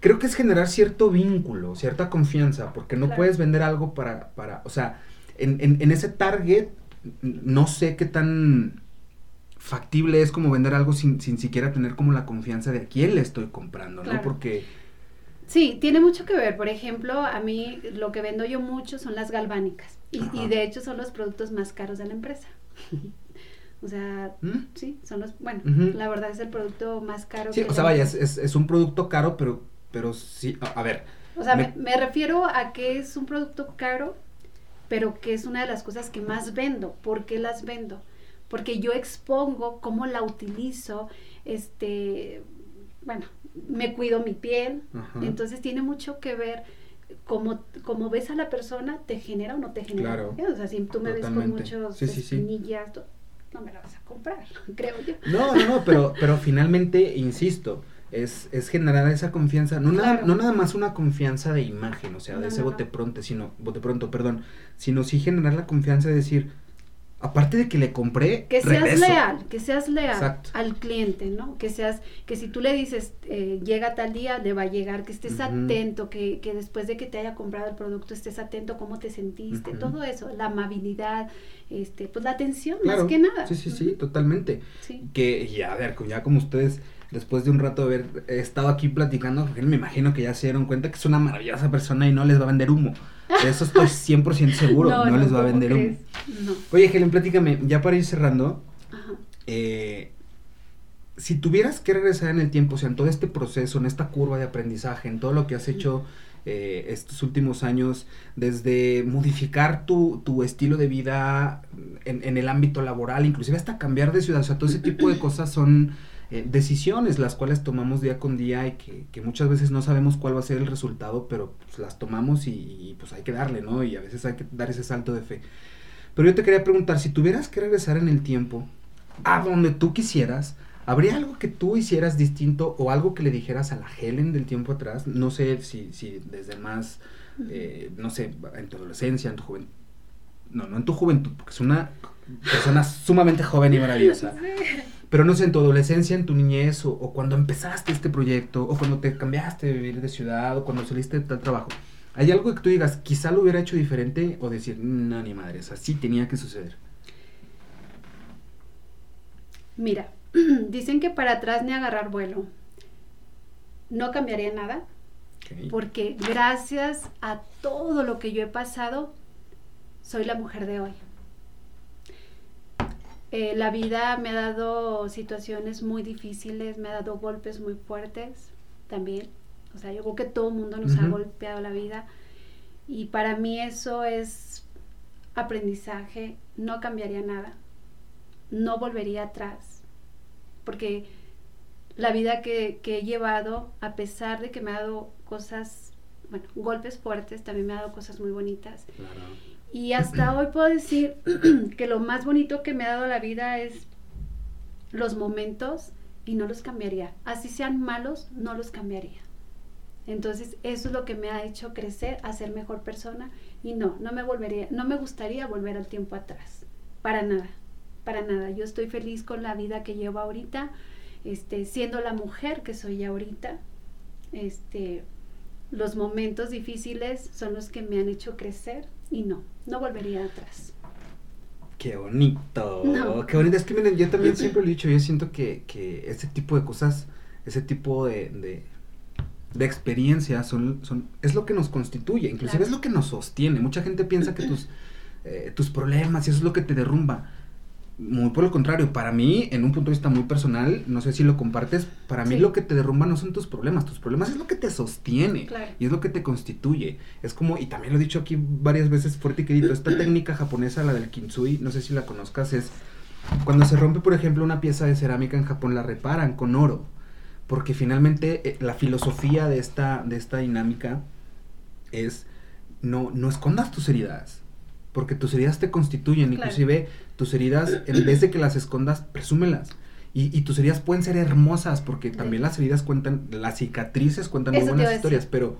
creo que es generar cierto vínculo, cierta confianza, porque no puedes vender algo para, para, o sea, en, en, ese target, no sé qué tan factible es como vender algo sin, sin siquiera tener como la confianza de a quién le estoy comprando, ¿no? Porque... Sí, tiene mucho que ver. Por ejemplo, a mí lo que vendo yo mucho son las galvánicas. Y, de hecho son los productos más caros de la empresa. [LAUGHS] o sea, ¿Mm? sí, son los, bueno, la verdad es el producto más caro. Sí, o sea, vaya, es, es, un producto caro, pero, pero sí, a, ver. O sea, me, refiero a que es un producto caro, pero que es una de las cosas que más vendo. ¿Por qué las vendo? Porque yo expongo cómo la utilizo, este, bueno, me cuido mi piel, entonces tiene mucho que ver como, como ves a la persona, te genera o no te genera. Claro, o sea, si tú me ves con muchos espinillas, no me la vas a comprar, [LAUGHS] creo yo. No, no, no, pero, pero finalmente, insisto, es, es generar esa confianza, no, nada, no nada más una confianza de imagen, o sea, de ese bote pronto, sino, bote pronto, perdón, sino sí generar la confianza de decir, aparte de que le compré, que seas leal, que seas leal al cliente, ¿no? Que seas, que si tú le dices eh, llega tal día, le va a llegar, que estés atento, que, que, después de que te haya comprado el producto estés atento cómo te sentiste, todo eso, la amabilidad, este, pues la atención, más que nada. Sí, sí, sí, totalmente. Que ya, a ver, ya como ustedes después de un rato de haber estado aquí platicando, me imagino que ya se dieron cuenta que es una maravillosa persona y no les va a vender humo. De eso estoy 100% seguro, no, les va a vender humo. Oye, Helen, platícame, ya para ir cerrando, eh, si tuvieras que regresar en el tiempo, o sea, en todo este proceso, en esta curva de aprendizaje, en todo lo que has hecho eh, estos últimos años, desde modificar tu, tu estilo de vida en, en, el ámbito laboral, inclusive hasta cambiar de ciudad, o sea, todo ese tipo de [CLEARS THROAT] cosas son eh, decisiones las cuales tomamos día con día y que, muchas veces no sabemos cuál va a ser el resultado, pero pues, las tomamos y, pues hay que darle, ¿no? Y a veces hay que dar ese salto de fe. Pero yo te quería preguntar, si tuvieras que regresar en el tiempo a donde tú quisieras, ¿habría algo que tú hicieras distinto o algo que le dijeras a la Helen del tiempo atrás? No sé si, si desde más, eh, no sé, en tu adolescencia, en tu juventud. No, no en tu juventud, porque es una persona sumamente joven y maravillosa. [LAUGHS] Pero no sé, en tu adolescencia, en tu niñez, o, cuando empezaste este proyecto, o cuando te cambiaste de vivir de ciudad, o cuando saliste de tal trabajo, ¿hay algo que tú digas, quizá lo hubiera hecho diferente, o decir, no, ni madre, así tenía que suceder? Mira, [CLEARS THROAT] dicen que para atrás ni agarrar vuelo. No cambiaría nada, porque gracias a todo lo que yo he pasado, soy la mujer de hoy. Eh, la vida me ha dado situaciones muy difíciles, me ha dado golpes muy fuertes también. O sea, yo creo que todo el mundo nos ha golpeado la vida. Y para mí eso es aprendizaje, no cambiaría nada. no volvería atrás. Porque la vida que, que he llevado, a pesar de que me ha dado cosas, bueno, golpes fuertes, también me ha dado cosas muy bonitas. Y hasta hoy puedo decir [CLEARS THROAT] que lo más bonito que me ha dado la vida es los momentos y no los cambiaría. Así sean malos, no los cambiaría. Entonces, eso es lo que me ha hecho crecer, a ser mejor persona y no, no me volvería, no me gustaría volver al tiempo atrás. Para nada. Para nada. Yo estoy feliz con la vida que llevo ahorita, este siendo la mujer que soy ahorita. Este los momentos difíciles son los que me han hecho crecer y no, no volvería atrás. Qué bonito, qué bonito. Es que miren, yo también [CLEARS THROAT] siempre lo he dicho, yo siento que, que ese tipo de cosas, ese tipo de, de, experiencias son, son, es lo que nos constituye, inclusive es lo que nos sostiene. Mucha gente piensa que tus, [CLEARS THROAT] eh, tus problemas y eso es lo que te derrumba muy por lo contrario, para mí, en un punto de vista muy personal, no sé si lo compartes, para mí lo que te derrumba no son tus problemas, tus problemas es lo que te sostiene y es lo que te constituye. Es como, y también lo he dicho aquí varias veces fuerte y querido, esta técnica japonesa, la del kintsugi, no sé si la conozcas, es cuando se rompe, por ejemplo, una pieza de cerámica en Japón, la reparan con oro, porque finalmente eh, la filosofía de esta, de esta dinámica es no, no escondas tus heridas porque tus heridas te constituyen, inclusive tus heridas, en vez de que las escondas, presúmelas. Y, y tus heridas pueden ser hermosas, porque también las heridas cuentan, las cicatrices cuentan muy buenas historias, pero...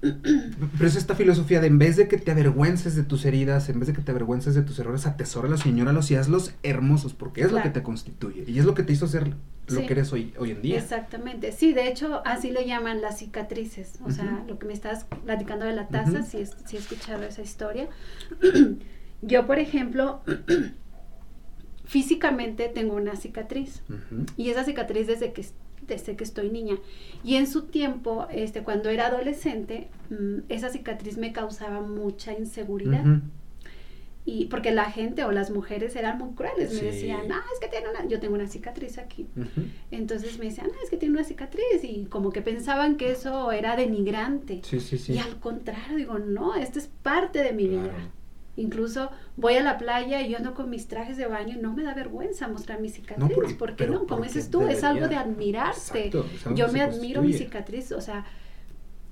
Pero es esta filosofía de en vez de que te avergüences de tus heridas, en vez de que te avergüences de tus errores, atesóralos y añóralos y hazlos hermosos, porque es lo que te constituye y es lo que te hizo ser lo que eres hoy, hoy en día. Exactamente, sí, de hecho así lo llaman las cicatrices, o sea, lo que me estás platicando de la taza, si, he escuchado esa historia. [CLEARS THROAT] Yo, por ejemplo, [CLEARS THROAT] físicamente tengo una cicatriz y esa cicatriz desde que desde que estoy niña. Y en su tiempo, este, cuando era adolescente, mm, esa cicatriz me causaba mucha inseguridad. Y porque la gente o las mujeres eran muy crueles, me decían, ah, es que tiene una, yo tengo una cicatriz aquí. Entonces me decían, ah, es que tiene una cicatriz y como que pensaban que eso era denigrante. y al contrario, digo, no, esto es parte de mi vida. Incluso voy a la playa y yo ando con mis trajes de baño y no me da vergüenza mostrar mi cicatriz. No, ¿Por qué no? Como dices tú, es algo de admirarte. yo me admiro mi cicatriz, o sea,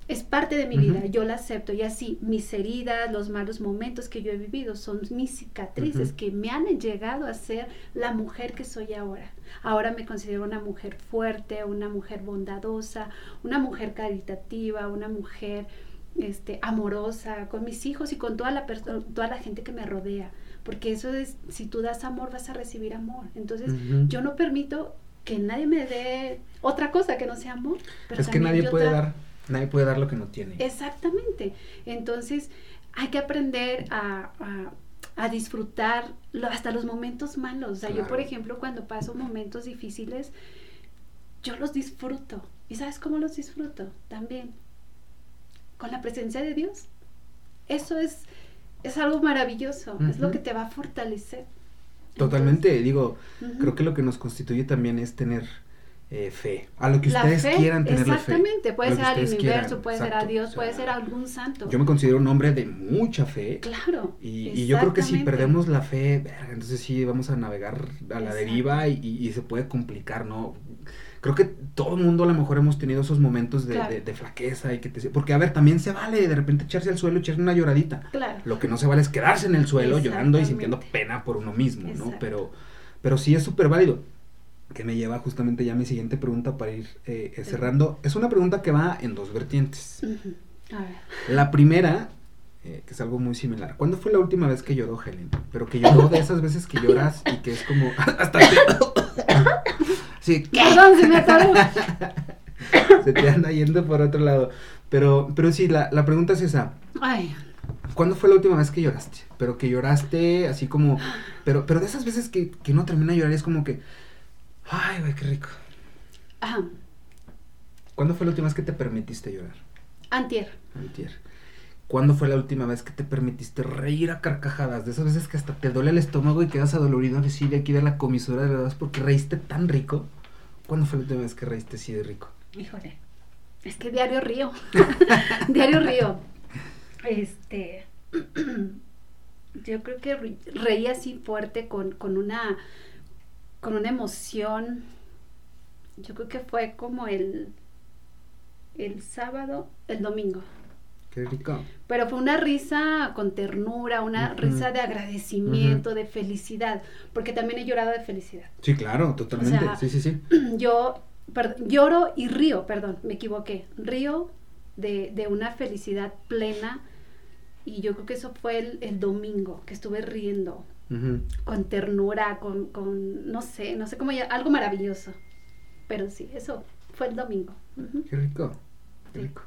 es parte de mi vida, yo la acepto. Y así, mis heridas, los malos momentos que yo he vivido son mis cicatrices que me han llegado a ser la mujer que soy ahora. Ahora me considero una mujer fuerte, una mujer bondadosa, una mujer caritativa, una mujer este, amorosa con mis hijos y con toda la, toda la gente que me rodea. Porque eso es, si tú das amor, vas a recibir amor. Entonces, yo no permito que nadie me dé otra cosa que no sea amor. es que nadie puede dar, nadie puede dar lo que no tiene. Exactamente. Entonces, hay que aprender a, a, disfrutar hasta los momentos malos. O sea, yo, por ejemplo, cuando paso momentos difíciles, yo los disfruto. ¿Y sabes cómo los disfruto? También con la presencia de Dios. Eso es, es algo maravilloso, es lo que te va a fortalecer. Totalmente, digo, creo que lo que nos constituye también es tener eh, fe, a lo que ustedes quieran tener Exactamente, puede ser al universo, puede ser a Dios, puede ser a algún santo. Yo me considero un hombre de mucha fe. Claro. Y, yo creo que si perdemos la fe, entonces sí vamos a navegar a la deriva y, y, se puede complicar, ¿no? Creo que todo el mundo a lo mejor hemos tenido esos momentos de, flaqueza y que te... Porque, a ver, también se vale de repente echarse al suelo echarse una lloradita. Claro. Lo que no se vale es quedarse en el suelo llorando y sintiendo pena por uno mismo, ¿no? Pero, pero sí es súper válido. Que me lleva justamente ya a mi siguiente pregunta para ir eh, eh, cerrando. Es una pregunta que va en dos vertientes. A ver. La primera, eh, que es algo muy similar. ¿Cuándo fue la última vez que lloró Helen? Pero que lloró de esas veces que lloras y que es como... [LAUGHS] hasta que... [COUGHS] Sí. Perdón, se me atoró. [COUGHS] se te anda yendo por otro lado. Pero, pero sí, la, la pregunta es esa. Ay. ¿Cuándo fue la última vez que lloraste? Pero que lloraste así como... Pero, pero de esas veces que, que no termina de llorar es como que... Ay, güey, qué rico. Ajá. ¿Cuándo fue la última vez que te permitiste llorar? Antier. Antier. ¿Cuándo fue la última vez que te permitiste reír a carcajadas? De esas veces que hasta te duele el estómago y quedas adolorido así de aquí de la comisura de verdad porque reíste tan rico. ¿Cuándo fue la última vez que reíste así de rico? Híjole, es que diario río. [LAUGHS] diario río. Este, [CLEARS THROAT] yo creo que reí así fuerte con, con una con una emoción. Yo creo que fue como el, el sábado, el domingo. Qué rico. Pero fue una risa con ternura, una risa de agradecimiento, de felicidad, porque también he llorado de felicidad. Sí, claro, totalmente. sí, sí, sí. [CLEARS THROAT] Yo lloro y río, perdón, me equivoqué. Río de, de una felicidad plena y yo creo que eso fue el, el domingo, que estuve riendo, con ternura, con, con, no sé, no sé cómo ya, algo maravilloso. Pero sí, eso fue el domingo. Qué rico, qué rico.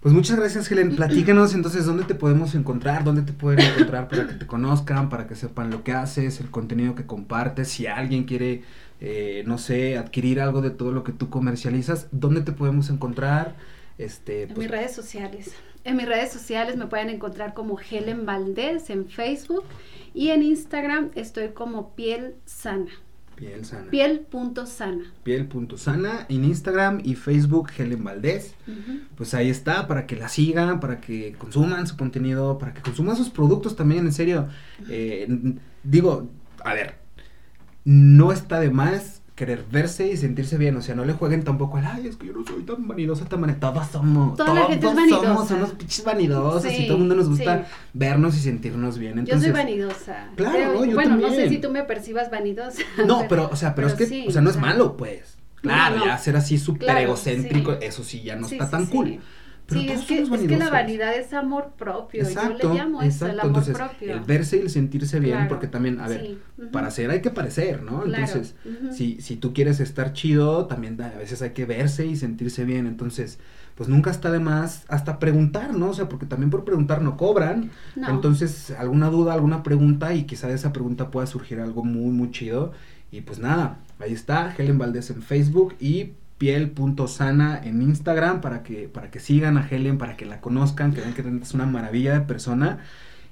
Pues muchas gracias, Helen. Platícanos entonces dónde te podemos encontrar, dónde te pueden encontrar para que te conozcan, para que sepan lo que haces, el contenido que compartes. Si alguien quiere, eh, no sé, adquirir algo de todo lo que tú comercializas, ¿dónde te podemos encontrar? Este, en mis pues redes sociales. En mis redes sociales me pueden encontrar como Helen Valdés en Facebook y en Instagram estoy como Piel Sana. Piel sana. Piel.sana. Piel.sana en Instagram y Facebook Helen Valdés. Pues ahí está, para que la sigan, para que consuman su contenido, para que consuman sus productos también, en serio. Eh, digo, a ver, no está de más querer verse y sentirse bien, o sea, no le jueguen tampoco al, ay, es que yo no soy tan vanidosa, tan vanidosa, todos somos, Toda todos la gente es vanidosa. somos unos pinches vanidosos y todo el mundo nos gusta vernos y sentirnos bien, entonces. Yo soy vanidosa. Claro, no, yo Bueno, también. no sé si tú me percibas vanidosa. [LAUGHS] No, [LAUGHS] pero, o sea, pero, es que, o sea, no es malo, pues. Claro, ya ser así súper egocéntrico, eso sí, ya no está tan cool sí, es que, es que la vanidad es amor propio. Exacto, Yo le llamo eso, el amor Entonces, propio. El verse y el sentirse bien, porque también, a ver, para ser hay que parecer, ¿no? Entonces, si, si tú quieres estar chido, también a veces hay que verse y sentirse bien. Entonces, pues nunca está de más hasta preguntar, ¿no? O sea, porque también por preguntar no cobran. Entonces, alguna duda, alguna pregunta y quizá de esa pregunta pueda surgir algo muy, muy chido. Y pues nada, ahí está, Helen Valdés en Facebook y piel.sana en Instagram para que, para que sigan a Helen, para que la conozcan, que vean que es una maravilla de persona.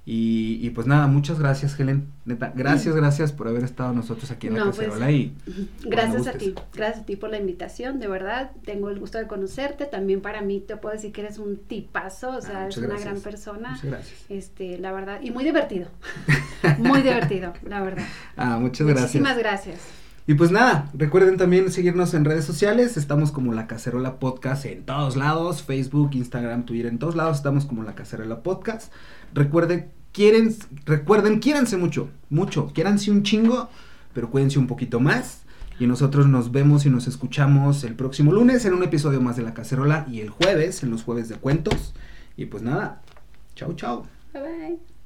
Y, y, pues nada, muchas gracias Helen, neta, gracias, gracias por haber estado nosotros aquí en la pues, cacerola y [LAUGHS] gracias a ti, gracias a ti por la invitación, de verdad, tengo el gusto de conocerte, también para mí te puedo decir que eres un tipazo, o sea, ah, es una gran persona, muchas gracias. este, la verdad, y muy divertido, [LAUGHS] muy divertido, la verdad. Ah, muchas gracias. Muchísimas gracias. Y pues nada, recuerden también seguirnos en redes sociales. Estamos como La Cacerola Podcast en todos lados: Facebook, Instagram, Twitter, en todos lados estamos como La Cacerola Podcast. Recuerden, quieren, recuerden, quiéranse mucho, mucho, quiéranse un chingo, pero cuídense un poquito más. Y nosotros nos vemos y nos escuchamos el próximo lunes en un episodio más de La Cacerola y el jueves, en los jueves de cuentos. Y pues nada, chao, chao. Bye bye.